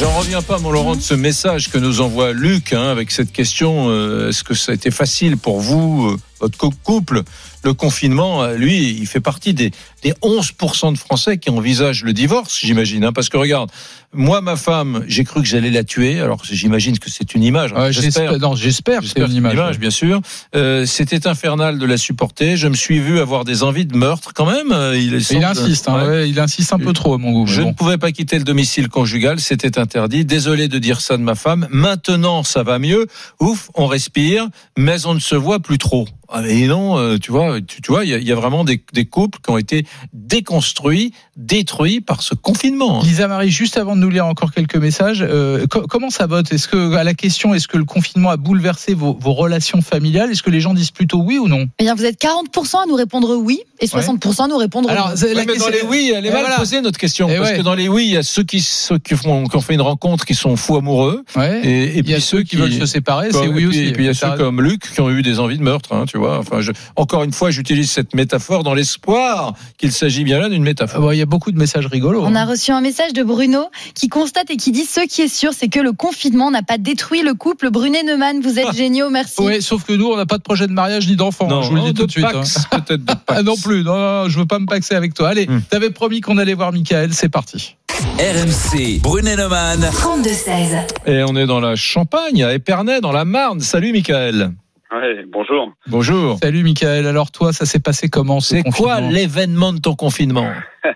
J'en reviens pas, mon Laurent, de ce message que nous envoie Luc hein, avec cette question euh, est-ce que ça a été facile pour vous, euh, votre cou- couple Le confinement, euh, lui, il fait partie des, des 11% de Français qui envisagent le divorce, j'imagine. hein, parce que regarde, moi, ma femme, j'ai cru que j'allais la tuer. Alors, j'imagine que c'est une image. hein, Ouais, J'espère. Non, j'espère que c'est une image. bien sûr. Euh, C'était infernal de la supporter. Je me suis vu avoir des envies de meurtre quand même. Euh, Il, insiste, hein, Ouais. il insiste un peu trop à mon goût. Je bon. ne pouvais pas quitter le domicile conjugal, c'était interdit. Désolé de dire ça de ma femme. Maintenant, ça va mieux. Ouf, on respire, mais on ne se voit plus trop. Ah mais non, euh, tu vois, tu, tu vois, il y, a- il y a vraiment des, des couples qui ont été déconstruits, détruits par ce confinement. Lisa Marie, juste avant de nous lire encore quelques messages, euh, co- comment ça vote? Est-ce que à la question, est-ce que le confinement a bouleversé vos, vos relations familiales? Est-ce que les gens disent plutôt oui ou non? Eh bien, vous êtes 40% à nous répondre oui et 60% à nous répondre Alors, non. la mais dans les oui, elle est Et mal voilà. posée notre question, Et parce ouais. que dans les oui, il y a ceux qui, ceux qui, font, qui ont fait une rencontre, qui sont fous amoureux, Ouais. et, et il y puis a ceux qui veulent se séparer, c'est oui et puis- aussi. Et puis il y a ceux raison. comme Luc qui ont eu des envies de meurtre, hein, tu vois. Enfin, je- encore une fois, j'utilise cette métaphore dans l'espoir qu'il s'agit bien là d'une Ah métaphore. bon, Il y a beaucoup de messages rigolos. On a hein. reçu un message de Bruno qui constate et qui dit Ce qui est sûr, c'est que le confinement n'a pas détruit le couple. Brunet-Neumann, vous êtes *laughs* géniaux, merci. Ouais, sauf que nous, on n'a pas de projet de mariage ni d'enfant. hein, je vous le dis tout de suite. Pax, hein. *laughs* de Pax. Ah non plus, non, non, je veux pas me paxer avec toi. Allez, Hmm. t'avais promis qu'on allait voir Michael, c'est parti. RMC. Brunet Neumann. 32-16. Et on est dans la Champagne, à Épernay, dans la Marne. Salut, Michael. Ouais, bonjour. Bonjour. Salut Michael, alors toi, ça s'est passé comment ce C'est quoi l'événement de ton confinement? *laughs*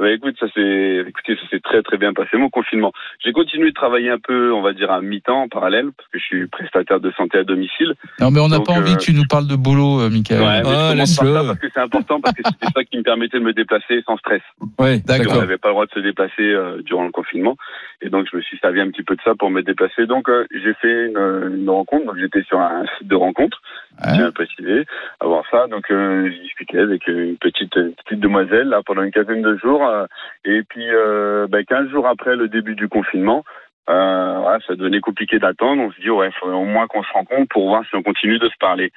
Bah, écoute, ça s'est, écoutez, ça s'est très très bien passé mon confinement. J'ai continué de travailler un peu, on va dire à mi-temps en parallèle, parce que je suis prestataire de santé à domicile. Non mais on n'a pas envie euh, que tu nous parles de boulot, euh, Michael. Ouais, Ah, je commence par laisse-le. ça parce que c'est important, parce que c'était ça qui me permettait de me déplacer sans stress. Oui, D'accord. On n'avait pas le droit de se déplacer euh, durant le confinement, et donc je me suis servi un petit peu de ça pour me déplacer. Donc euh, j'ai fait une, une rencontre, donc j'étais sur un site de rencontre, je tiens à préciser. Avant ça, donc euh, j'ai discuté avec une petite, petite demoiselle là pendant une quinzaine de jours. euh, et puis, euh, ben, 15 jours après le début du confinement, euh, voilà, ça devenait compliqué d'attendre. On se dit, ouais, faudrait au moins qu'on se rencontre pour voir si on continue de se parler.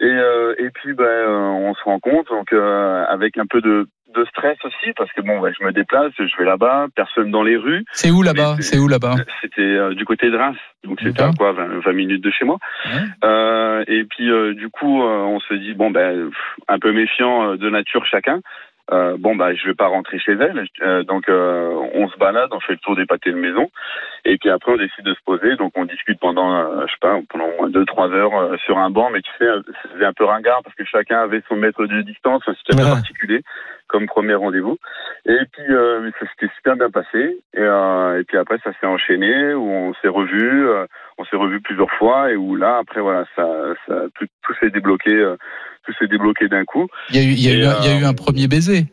Et, euh, et puis, ben, euh, on se rencontre donc euh, avec un peu de, de stress aussi parce que bon, ben, je me déplace, je vais là-bas, personne dans les rues. C'est où là-bas C'est où là-bas C'était euh, du côté de Reims, donc c'était à quoi 20, 20 minutes de chez moi. Ouais. Euh, et puis euh, du coup, on se dit bon ben un peu méfiant de nature chacun. Euh, bon bah je vais pas rentrer chez elle, Euh, donc euh, on se balade, on fait le tour des pâtés de maison, et puis après on décide de se poser, donc on discute pendant euh, je sais pas pendant moins deux trois heures euh, sur un banc, mais tu sais c'était un peu ringard parce que chacun avait son mètre de distance, c'était Ouais. particulier comme premier rendez-vous. Et puis euh, ça s'était super bien passé, et, euh, et puis après ça s'est enchaîné où on s'est revus, euh, on s'est revus plusieurs fois et où là après voilà ça, ça tout, tout s'est débloqué, euh, tout s'est débloqué d'un coup. Il y a eu, il y a eu, un- il y a euh, eu un premier baiser.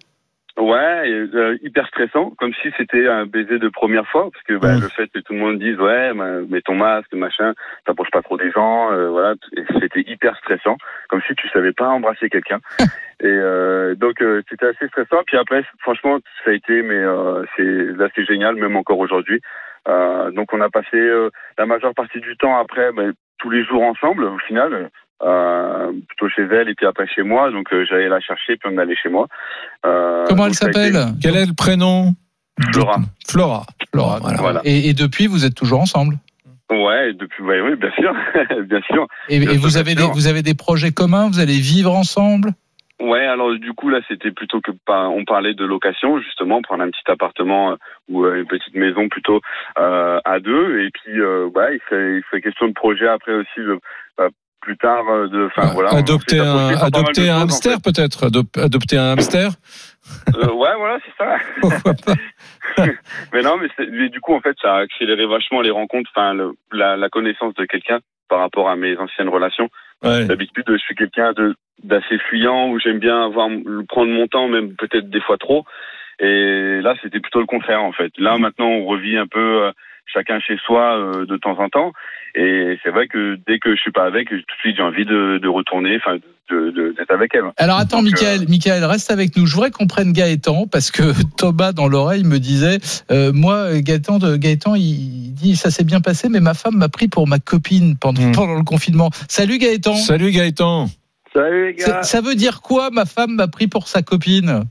Ouais, euh, hyper stressant, comme si c'était un baiser de première fois, parce que bah, le fait que tout le monde dise ouais, bah, mets ton masque, machin, t'approches pas trop des gens, euh, voilà, c'était hyper stressant, comme si tu savais pas embrasser quelqu'un. *laughs* et euh, donc euh, c'était assez stressant. Puis après, franchement, ça a été, mais euh, c'est là c'est génial, même encore aujourd'hui. Euh, donc on a passé euh, la majeure partie du temps après, bah, tous les jours ensemble, au final. Euh, plutôt chez elle et puis après chez moi donc euh, j'allais la chercher puis on allait chez moi Euh, Comment elle été- s'appelle? Quel est le prénom? Flora. Flora. Flora. Voilà. Voilà. Et, et depuis, vous êtes toujours ensemble? Ouais, depuis, ouais, oui, bien sûr, *laughs* bien sûr. Et, Bien et sûr, vous avez des, vous avez des projets communs? Vous allez vivre ensemble? Ouais, alors du coup là, c'était plutôt que on parlait de location justement, prendre un petit appartement euh, ou euh, une petite maison plutôt euh, à deux. Et puis, euh, ouais, il fait, il fait question de projet après aussi de, bah, plus tard de, enfin voilà. adopter un, adopter un choses, en hamster peut-être. Adop- Adopter un hamster. Euh, ouais, voilà, c'est ça. *laughs* Pourquoi pas *laughs* mais non, mais, mais du coup, en fait, ça a accéléré vachement les rencontres, enfin, le- la, la connaissance de quelqu'un par rapport à mes anciennes relations. Ouais. D'habitude, je suis quelqu'un de d'assez fuyant où j'aime bien avoir prendre mon temps, même peut-être des fois trop. Et là, c'était plutôt le contraire en fait. Là, maintenant, on revit un peu euh, chacun chez soi euh, de temps en temps. Et c'est vrai que dès que je suis pas avec, tout de suite, j'ai envie de, de retourner, enfin, de- de- d'être avec elle. Alors attends, Donc, Michael, euh, Michael, reste avec nous. Je voudrais qu'on prenne Gaëtan parce que *laughs* Thomas dans l'oreille me disait, euh, moi Gaëtan, de, Gaëtan, il dit ça s'est bien passé, mais ma femme m'a pris pour ma copine pendant, Hmm. pendant le confinement. Salut Gaëtan. Salut Gaëtan. Salut les Ça, ça veut dire quoi Ma femme m'a pris pour sa copine?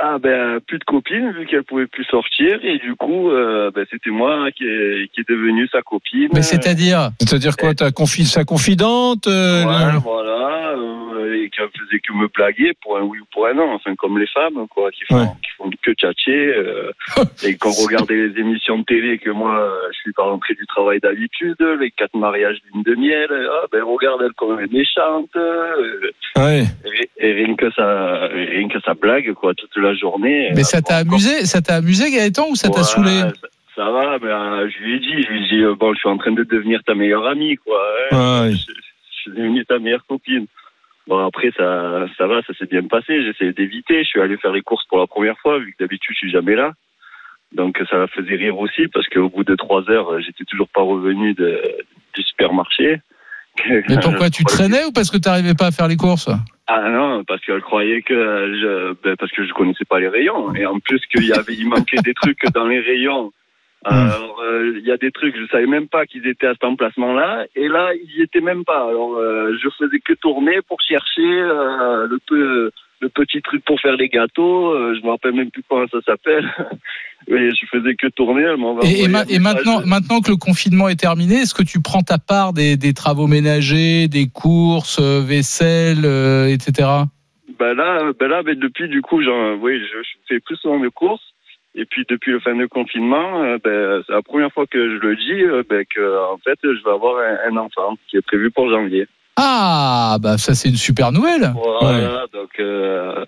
Ah ben plus de copine vu qu'elle pouvait plus sortir et du coup euh, ben, c'était moi qui est, qui est devenu sa copine. Mais c'est-à-dire C'est-à-dire quoi Ta confi sa confidente euh, Ouais, le- voilà, euh, et qu'elle faisait que me blaguer pour un oui ou pour un non, enfin comme les femmes quoi, qui font, Ouais. qui font que tchatcher euh, et quand on *laughs* regardait les émissions de télé que moi je suis pas rentré du travail d'habitude, les quatre mariages d'une de miel, ah ben regarde elle comme elle est méchante, euh, Ouais. et, et rien que ça, rien que ça blague quoi toute la journée. Mais Euh, ça t'a amusé Ça t'a amusé Gaëtan ou ça t'a saoulé? ça, ça va, mais euh, je lui ai dit, je lui ai dit, euh, bon, je suis en train de devenir ta meilleure amie, quoi. hein. Ouais. Je, je suis devenu ta meilleure copine. Bon, après, ça, ça va, ça s'est bien passé. J'essayais d'éviter. Je suis allé faire les courses pour la première fois, vu que d'habitude, je suis jamais là. Donc, ça la faisait rire aussi, parce qu'au bout de trois heures, j'étais toujours pas revenu de, du supermarché. Mais pourquoi tu *laughs* traînais ou parce que t'arrivais pas à faire les courses? Ah non, parce qu'elle croyait que je, ben, parce que je connaissais pas les rayons et en plus qu'il y avait, il manquait des trucs dans les rayons. Alors euh, il y a des trucs, je savais même pas qu'ils étaient à cet emplacement-là et là ils y étaient même pas. Alors euh, je faisais que tourner pour chercher euh, le peu, le petit truc pour faire les gâteaux. euh, je me rappelle même plus comment ça s'appelle. *laughs* Mais je faisais que tourner. Et, et ma- et maintenant, maintenant que le confinement est terminé, est-ce que tu prends ta part des, des travaux ménagers, des courses, euh, vaisselle, euh, etc. Ben là, ben là, ben depuis du coup, genre, oui, je, je fais plus souvent de courses. Et puis depuis le fin de confinement, euh, ben, c'est la première fois que je le dis, euh, ben, que en fait, je vais avoir un, un enfant qui est prévu pour janvier. Ah, bah ça c'est une super nouvelle. Voilà, donc. Euh,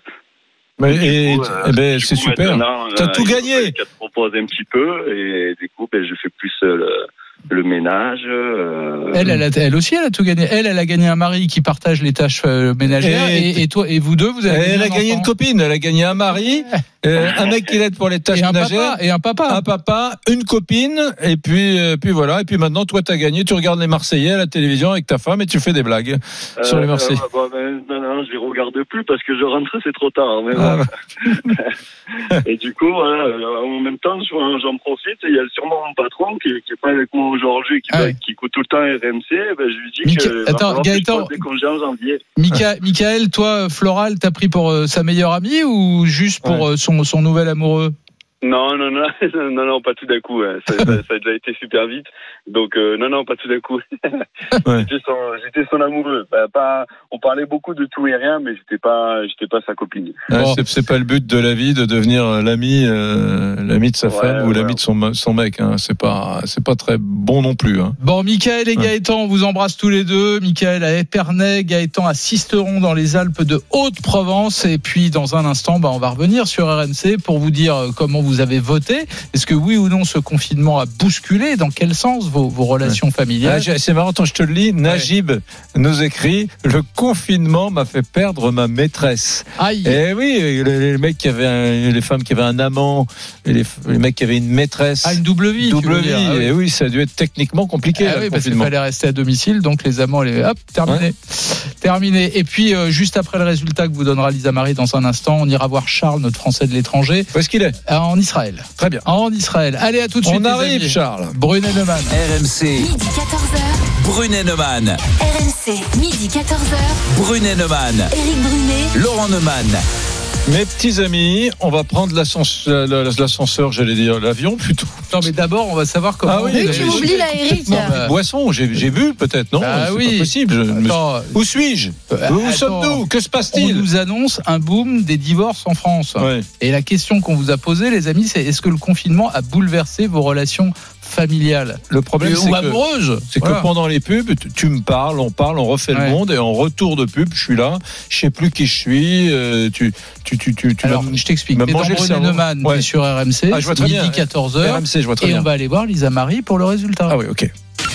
Mais, et, coup, euh, eh ben, c'est super. T'as euh, tout gagné. Qu'elle te propose un petit peu et du coup, ben, je fais plus euh, le, le ménage. euh, Elle, elle, a- elle aussi, elle a tout gagné. Elle, elle a gagné un mari qui partage les tâches euh, ménagères. Et- Et, et toi, et vous deux, vous avez Elle a un gagné une copine, elle a gagné un mari *laughs* Euh, un mec qui l'aide pour les tâches Et un ménagères. papa, et un papa. Un papa, une copine, et puis, euh, puis voilà. Et puis maintenant, toi, t'as gagné. Tu regardes les Marseillais à la télévision avec ta femme et tu fais des blagues sur les Marseillais. Euh, ben, non, non, je les regarde plus parce que je rentre, c'est trop tard. Mais Ah. *laughs* Et du coup, voilà, euh, en même temps, j'en j'en profite. Il y a sûrement mon patron qui, qui est pas avec moi aujourd'hui, qui, Ah va- ouais. qui écoute tout le temps RMC. Ben, je lui dis Mica- que Attends, Gaëtan. prenne des congés en janvier. Mica- Michael, toi, Floral, t'as pris pour euh, sa meilleure amie ou juste pour euh, son, son nouvel amoureux? Non, non, *laughs* non, non, non, pas tout d'un coup. hein. Ça, ça- ça a déjà été super vite. Donc, euh, non, non, pas tout d'un coup. *laughs* Ouais. J'étais son, j'étais son amoureux. Bah, pas, on parlait beaucoup de tout et rien, mais j'étais pas, j'étais pas sa copine. Ouais, Bon. c'est- pas le but de la vie de devenir l'ami, euh, l'ami de sa Ouais, femme ou l'ami de son, son mec. Hein. C'est pas, c'est pas très bon non plus. Hein. Bon, Michael et Ouais. Gaëtan, on vous embrasse tous les deux. Michael à Épernay, Gaëtan à Sisteron dans les Alpes de Haute-Provence. Et puis, dans un instant, bah, on va revenir sur RMC pour vous dire euh, comment vous avez voté. Est-ce que oui ou non ce confinement a bousculé Dans quel sens vos, vos relations familiales c'est marrant, attends, je te le lis. Najib nous écrit Le confinement m'a fait perdre ma maîtresse. Aïe Eh oui, les, les mecs qui avaient un- les femmes qui avaient un amant, et les, les mecs qui avaient une maîtresse. Ah, une double vie tu double vie. Ah oui. Et oui, ça a dû être techniquement compliqué, Ah là, oui, parce qu'il fallait rester à domicile, donc les amants, les hop, terminé, terminé. Et puis euh, juste après le résultat que vous donnera Lisa Marie dans un instant, on ira voir Charles, notre Français de l'étranger, Où est-ce qu'il est? Euh, Israël. Très bien. En Israël. Allez, à tout de suite. On les arrive, amis. Charles. Brunet Neumann. RMC, Midi 14h. Brunet Neumann. RMC. Midi 14h. Brunet Neumann. Éric Brunet. Laurent Neumann. Mes petits amis, on va prendre l'ascens- la- la- l'ascenseur, j'allais dire l'avion plutôt. Non, mais d'abord, on va savoir comment. Ah oui, Oui, tu oublies là, Eric. bah, Boisson, j'ai vu peut-être, non? C'est oui. pas possible. je me- Attends, Où suis-je? Euh, Où attends. sommes-nous Que se on passe-t-il nous annonce un boom des divorces en France. Ouais. Et la question qu'on vous a posée, les amis, c'est est-ce que le confinement a bouleversé vos relations familiales? Le problème, Et- c'est que, pendant les pubs, tu, tu me parles, on parle, on refait Ouais. le monde, et en retour de pub, je suis là, je sais plus qui je suis. euh, tu, tu, tu, tu, tu Alors, m'as- je t'explique. cerveau. Neumann, Ouais. sur RMC, Ah, je vois très midi bien. 14h. RMC, je vois très Et bien. on va aller voir Lisa Marie pour le résultat. Ah oui, ok.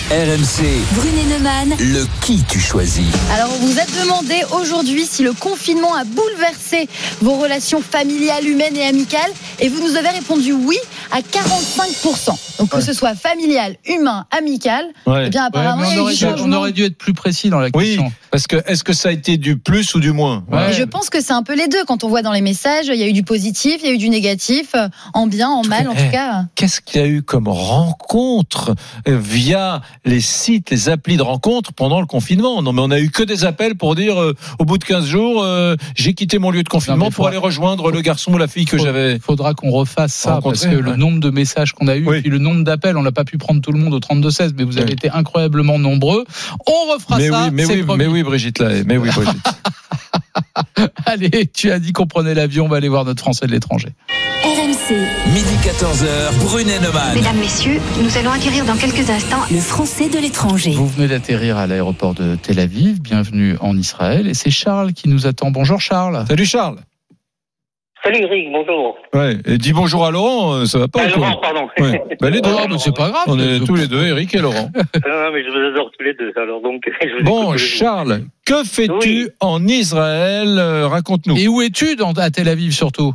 RMC, Brunet Neumann. le qui tu choisis. Alors, on vous a demandé aujourd'hui si le confinement a bouleversé vos relations familiales, humaines et amicales. Et vous nous avez répondu oui à 45%. Donc, que Ouais. ce soit familial, humain, amical, Ouais. eh bien, Ouais, apparemment, y on, a eu aurait du dû, on aurait dû être plus précis dans la Oui, question. parce que est-ce que ça a été du plus ou du moins Ouais. Je pense que c'est un peu les deux. Quand on voit dans les messages, il y a eu du positif, il y a eu du négatif, euh, en bien, en mal, en Eh, tout cas. Qu'est-ce qu'il y a eu comme rencontre via les sites, les applis de rencontre pendant le confinement Non, mais on a eu que des appels pour dire euh, au bout de 15 jours, euh, j'ai quitté mon lieu de confinement pour aller rejoindre le garçon ou la fille que j'avais. Il faudra qu'on refasse ça parce que le nombre de messages qu'on a eu Oui. puis le nombre d'appels, on n'a pas pu prendre tout le monde au 32-16, mais vous avez Oui. été incroyablement nombreux. On refera Mais ça. oui, mais oui, promis. mais oui, Brigitte là, mais oui, Brigitte. *laughs* *laughs* Allez, tu as dit qu'on prenait l'avion, on va aller voir notre Français de l'étranger. RMC. Midi 14h, Brunet Neumann. Mesdames, Messieurs, nous allons acquérir dans quelques instants Le Français de l'étranger. Vous venez d'atterrir à l'aéroport de Tel Aviv, bienvenue en Israël, et c'est Charles qui nous attend. Bonjour Charles. Salut Charles. Salut Eric, bonjour. Ouais, et dis bonjour à Laurent, euh, ça va pas Ah, ou quoi Laurent, pardon. Ouais. Bah, les deux. *laughs* Oh, mais c'est pas grave. On est tous les deux, Eric et Laurent. *laughs* Non, mais je vous adore tous les deux. Alors donc, *laughs* je Bon. Charles, que fais-tu Oui. en Israël Euh, Raconte-nous. Et où es-tu dans- à Tel Aviv surtout?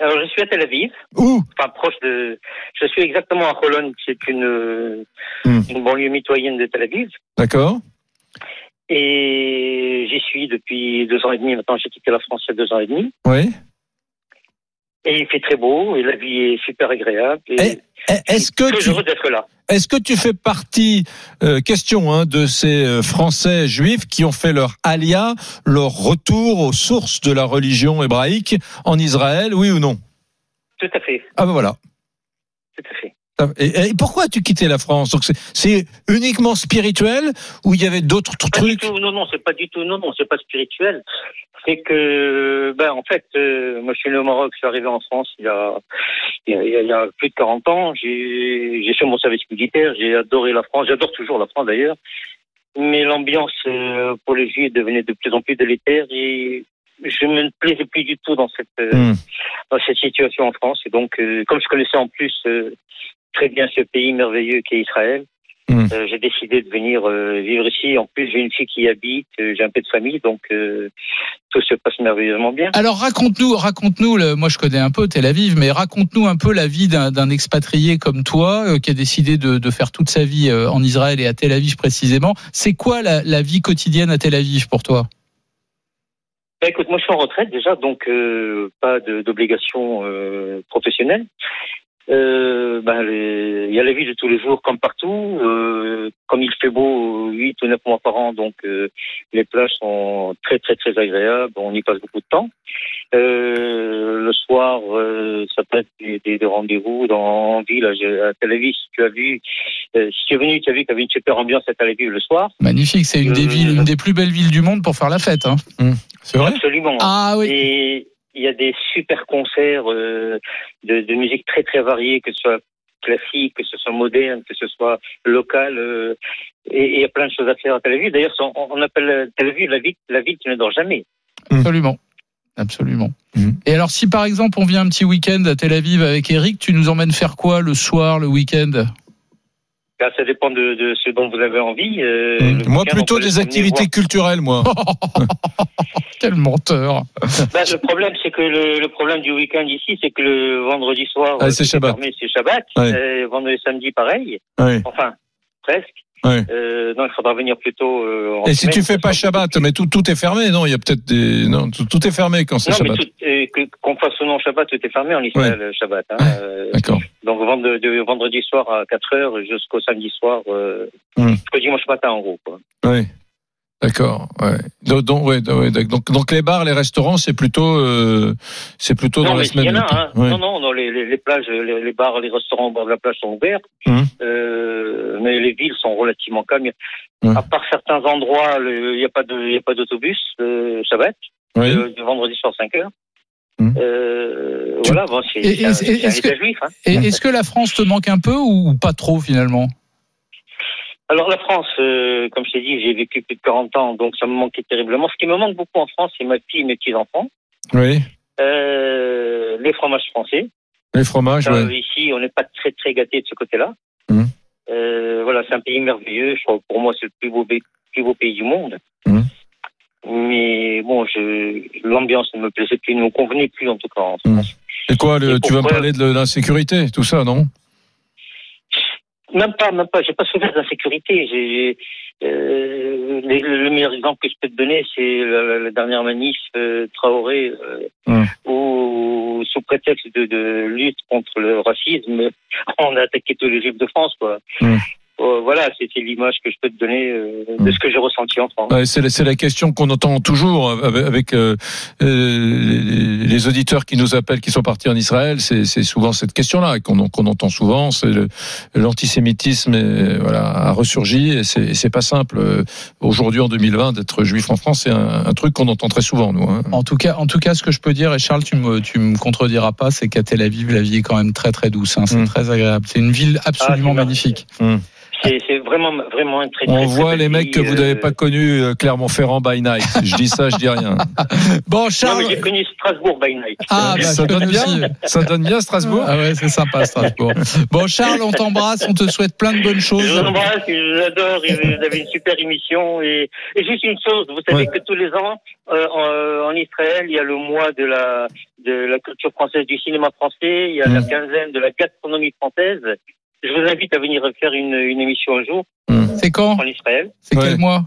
Alors, je suis à Tel Aviv, Où? Enfin proche de. Je suis exactement à Holon, qui est une, Hmm. une banlieue mitoyenne de Tel Aviv. D'accord. Et j'y suis depuis deux ans et demi. Maintenant, j'ai quitté la France il y a deux ans et demi. Oui. Et il fait très beau, et la vie est super agréable. Et Eh, Est-ce que tu là. Est-ce que tu fais partie, euh, question, hein, de ces euh, Français juifs qui ont fait leur alia, leur retour aux sources de la religion hébraïque en Israël, oui ou non? Tout à fait, Ah ben voilà. tout à fait. Et, et pourquoi as-tu quitté la France? Donc c'est- uniquement spirituel ou il y avait d'autres trucs? tout, non, non, c'est pas du tout, non, non, c'est pas spirituel. C'est que, ben, en fait, euh, moi, je suis né au Maroc, je suis arrivé en France il y a, il y a, il y a plus de 40 ans. J'ai, fait mon service militaire, j'ai adoré la France, j'adore toujours la France d'ailleurs. Mais l'ambiance euh, pour les Juifs devenait de plus en plus délétère et je me plaisais plus du tout dans cette, euh, Hmm. dans cette situation en France. Et donc, euh, comme je connaissais en plus très bien ce pays merveilleux qu'est Israël, Hmm. Euh, j'ai décidé de venir euh, vivre ici. En plus, j'ai une fille qui y habite, euh, j'ai un peu de famille, donc tout se passe merveilleusement bien. Alors raconte-nous, raconte-nous. Moi, je connais un peu Tel Aviv, mais raconte-nous un peu la vie d'un expatrié comme toi qui a décidé de, de faire toute sa vie en Israël et à Tel Aviv précisément. C'est quoi la, la vie quotidienne à Tel Aviv pour toi? Bah, écoute, moi je suis en retraite déjà, donc pas d'obligation professionnelle. Euh, ben, les- il y a la vie de tous les jours comme partout. Euh, comme il fait beau 8 ou 9 mois par an, donc euh, les plages sont très très très agréables. On y passe beaucoup de temps. Euh, le soir, euh, ça peut être des, des- des rendez-vous dans en ville, à, Tel Aviv. Si tu as vu, euh, si tu es venu, tu as vu qu'il y avait une super ambiance à Tel Aviv le soir. Magnifique, c'est une des villes, une des plus belles villes du monde pour faire la fête. Hein. C'est vrai? Absolument. Ah oui. Et il y a des super concerts euh, de, de musique très très variés, que ce soit classique, que ce soit moderne, que ce soit local. euh, et et il y a plein de choses à faire à Tel Aviv. D'ailleurs, on, on appelle Tel Aviv la ville, la ville qui ne dort jamais. Absolument. Absolument. Mhm. Et alors, si par exemple on vient un petit week-end à Tel Aviv avec Eric, tu nous emmènes faire quoi le soir, le week-end? Là, ça dépend de, de ce dont vous avez envie. euh, Mmh. Moi, plutôt des activités culturelles, moi. *laughs* Quel menteur Bah, le problème, c'est que le, le problème du week-end ici, c'est que le vendredi soir, Ah, c'est Shabbat. fermé, c'est Shabbat. Ouais. Euh, vendredi samedi, pareil. Ouais. Enfin, presque. Ouais. Euh, donc, il faudra venir plutôt. euh, en Et si semaine, tu fais pas Shabbat, mais tout, tout est fermé, non? Il y a peut-être des. Non, tout, tout est fermé quand c'est Non, mais Shabbat. euh, qu'on fasse ou non Shabbat, tout est fermé en Israël, le Shabbat. Hein, euh, D'accord. donc, vendre- de, vendredi soir à 4 heures jusqu'au samedi soir, euh, jusqu'au dimanche matin, en gros. Quoi. Oui. D'accord. Ouais. Donc, donc, ouais, ouais, donc, donc les bars, les restaurants, c'est plutôt, euh, c'est plutôt non, dans la semaine. il y en a, hein. Ouais. Non, non, non, les, les, les plages, les, les bars, les restaurants au bord de la plage sont ouverts. Mhm. Euh, mais les villes sont relativement calmes. À part certains endroits, il n'y a pas de, il a pas d'autobus, euh, Shabbat, Oui. euh, de vendredi soir 5 heures. Euh, Tu- voilà, bon, c'est un, un que- juif. Hein. Est-ce que la France te manque un peu ou pas trop finalement? Alors la France, euh, comme je t'ai dit, j'ai vécu plus de 40 ans, donc ça me manquait terriblement. Ce qui me manque beaucoup en France, c'est ma fille et mes petits-enfants. Oui. Euh, les fromages français. Les fromages, Ça, ouais. Ici, on n'est pas très très gâtés de ce côté-là. Euh, voilà, c'est un pays merveilleux. Je crois que pour moi, c'est le plus beau, pays- plus beau pays du monde. Mhm. Mais bon, l'ambiance ne me plaisait plus, ne me convenait plus en tout cas en. France. Et quoi, le, Et tu vas me parler de l'insécurité, tout ça, non? Même pas, même pas. J'ai pas souffert d'insécurité. J'ai euh, le meilleur exemple que je peux te donner, c'est la, la- la dernière manif euh, Traoré, euh, Hum. où sous prétexte de, de lutte contre le racisme, *laughs* on a attaqué tous les juifs de France, quoi. Hum. Euh, voilà, c'était l'image que je peux te donner euh, de ce que j'ai ressenti en France. Ouais, c'est, la- c'est la question qu'on entend toujours avec, avec, euh, euh, les, auditeurs qui nous appellent, qui sont partis en Israël. C'est, c'est souvent cette question-là qu'on, qu'on entend souvent. C'est le, l'antisémitisme, est, voilà, a ressurgi et c'est, et c'est pas simple euh, aujourd'hui en 2020 d'être juif en France. C'est un, un truc qu'on entend très souvent, nous. Hein. En tout cas, en tout cas, ce que je peux dire, et Charles, tu me, tu me contrediras pas, c'est qu'à Tel Aviv, la vie est quand même très très douce. hein. C'est Mm. très agréable. C'est une ville absolument Ah, magnifique. C'est, c'est vraiment, vraiment un très, très, On très voit les mecs que vous n'avez euh, pas connus, euh, Clermont-Ferrand by night. Je dis ça, je dis rien. *laughs* Bon, Charles. j'ai connu Strasbourg by night. Ah, bah, ça donne bien, ça donne bien Strasbourg. Ah ouais, c'est sympa Strasbourg. Bon, Charles, on t'embrasse, on te souhaite plein de bonnes choses. embrasse, je vous adore, et vous avez une super émission. Et, et juste une chose, vous savez Ouais. que tous les ans, euh, en, en Israël, il y a le mois de la, de la culture française, du cinéma français, il y a la Mm. quinzaine de la gastronomie française. Je vous invite à venir faire une, une émission un jour C'est quand en Israël. C'est Ouais. quel mois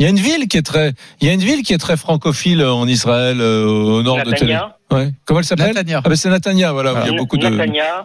Il y a une ville qui est très, il y a une ville qui est très francophile en Israël, euh, au nord de Tel Aviv. Ouais. Comment elle s'appelle Natania. Ah ben c'est Natania, voilà. où il y a beaucoup de,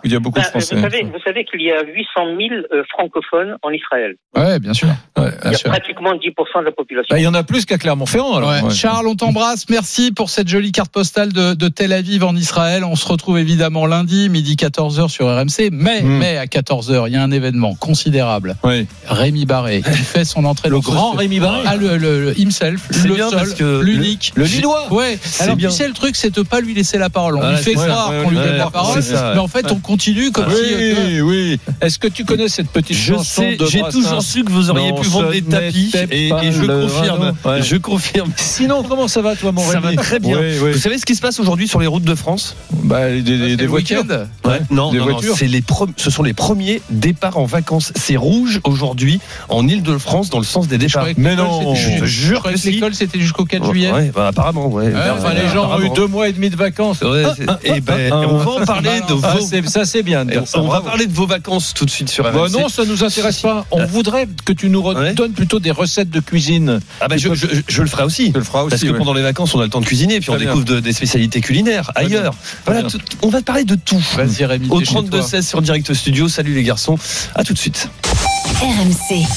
il y a beaucoup de Français. vous savez, vous savez qu'il y a 800 000 euh, francophones en Israël. Ouais, bien sûr. Ouais, Il y a sûr. pratiquement 10% de la population. Bah, il y en a plus qu'à Clermont-Ferrand. Alors. Ouais. Ouais. Charles, on t'embrasse. Merci pour cette jolie carte postale de, de Tel Aviv en Israël. On se retrouve évidemment lundi, midi 14h sur RMC. Mais, Mm. mais à 14h, il y a un événement considérable. Ouais. Rémi Barré, qui *laughs* fait son entrée Le ce grand. Rémi Barré. Ah, le, le, le himself, C'est le bien seul, parce que l'unique. Le Lillois. Ouais. Alors bien. tu sais le truc, c'est de pas lui laisser la parole. On Voilà, lui fait croire Ouais, qu'on lui ouais, donne la parole, mais en fait, on continue comme si. euh, Oui, oui. Est-ce que tu connais cette petite Je chanson sais, de j'ai toujours su que vous auriez Non, pu vendre des tapis et, je confirme. Je confirme. Sinon, comment ça va, toi, mon Ça va très bien. Oui, oui. Vous savez ce qui se passe aujourd'hui sur les routes de France Bah, des, des- des voitures. Ouais, non, Des non, non, voitures. c'est les ce sont les premiers départs en vacances. C'est rouge aujourd'hui en Île-de-France dans le sens des départs. Mais non. Je jure que l'école c'était jusqu'au 4 juillet. Ouais, bah, apparemment, ouais. Ouais, Bah, enfin, les gens ont eu deux mois et demi de vacances. Ouais, c'est- et ben, on va en parler de Ah, vos. c'est- ça, c'est bien. de et dire on, ça, on va parler de vos vacances tout de suite sur Bah RMC. non, ça nous intéresse pas. On *laughs* voudrait que tu nous redonnes plutôt des recettes de cuisine. Ah bah, je, je- je le ferai aussi. Le feras aussi. Parce que ouais. pendant les vacances, on a le temps de cuisiner, puis on découvre de- des spécialités culinaires Très ailleurs. Voilà, on va parler de tout. Vas-y, Rémi, Au t'es chez toi. 32-16 sur Direct Studio. Salut les garçons. À tout de suite. RMC.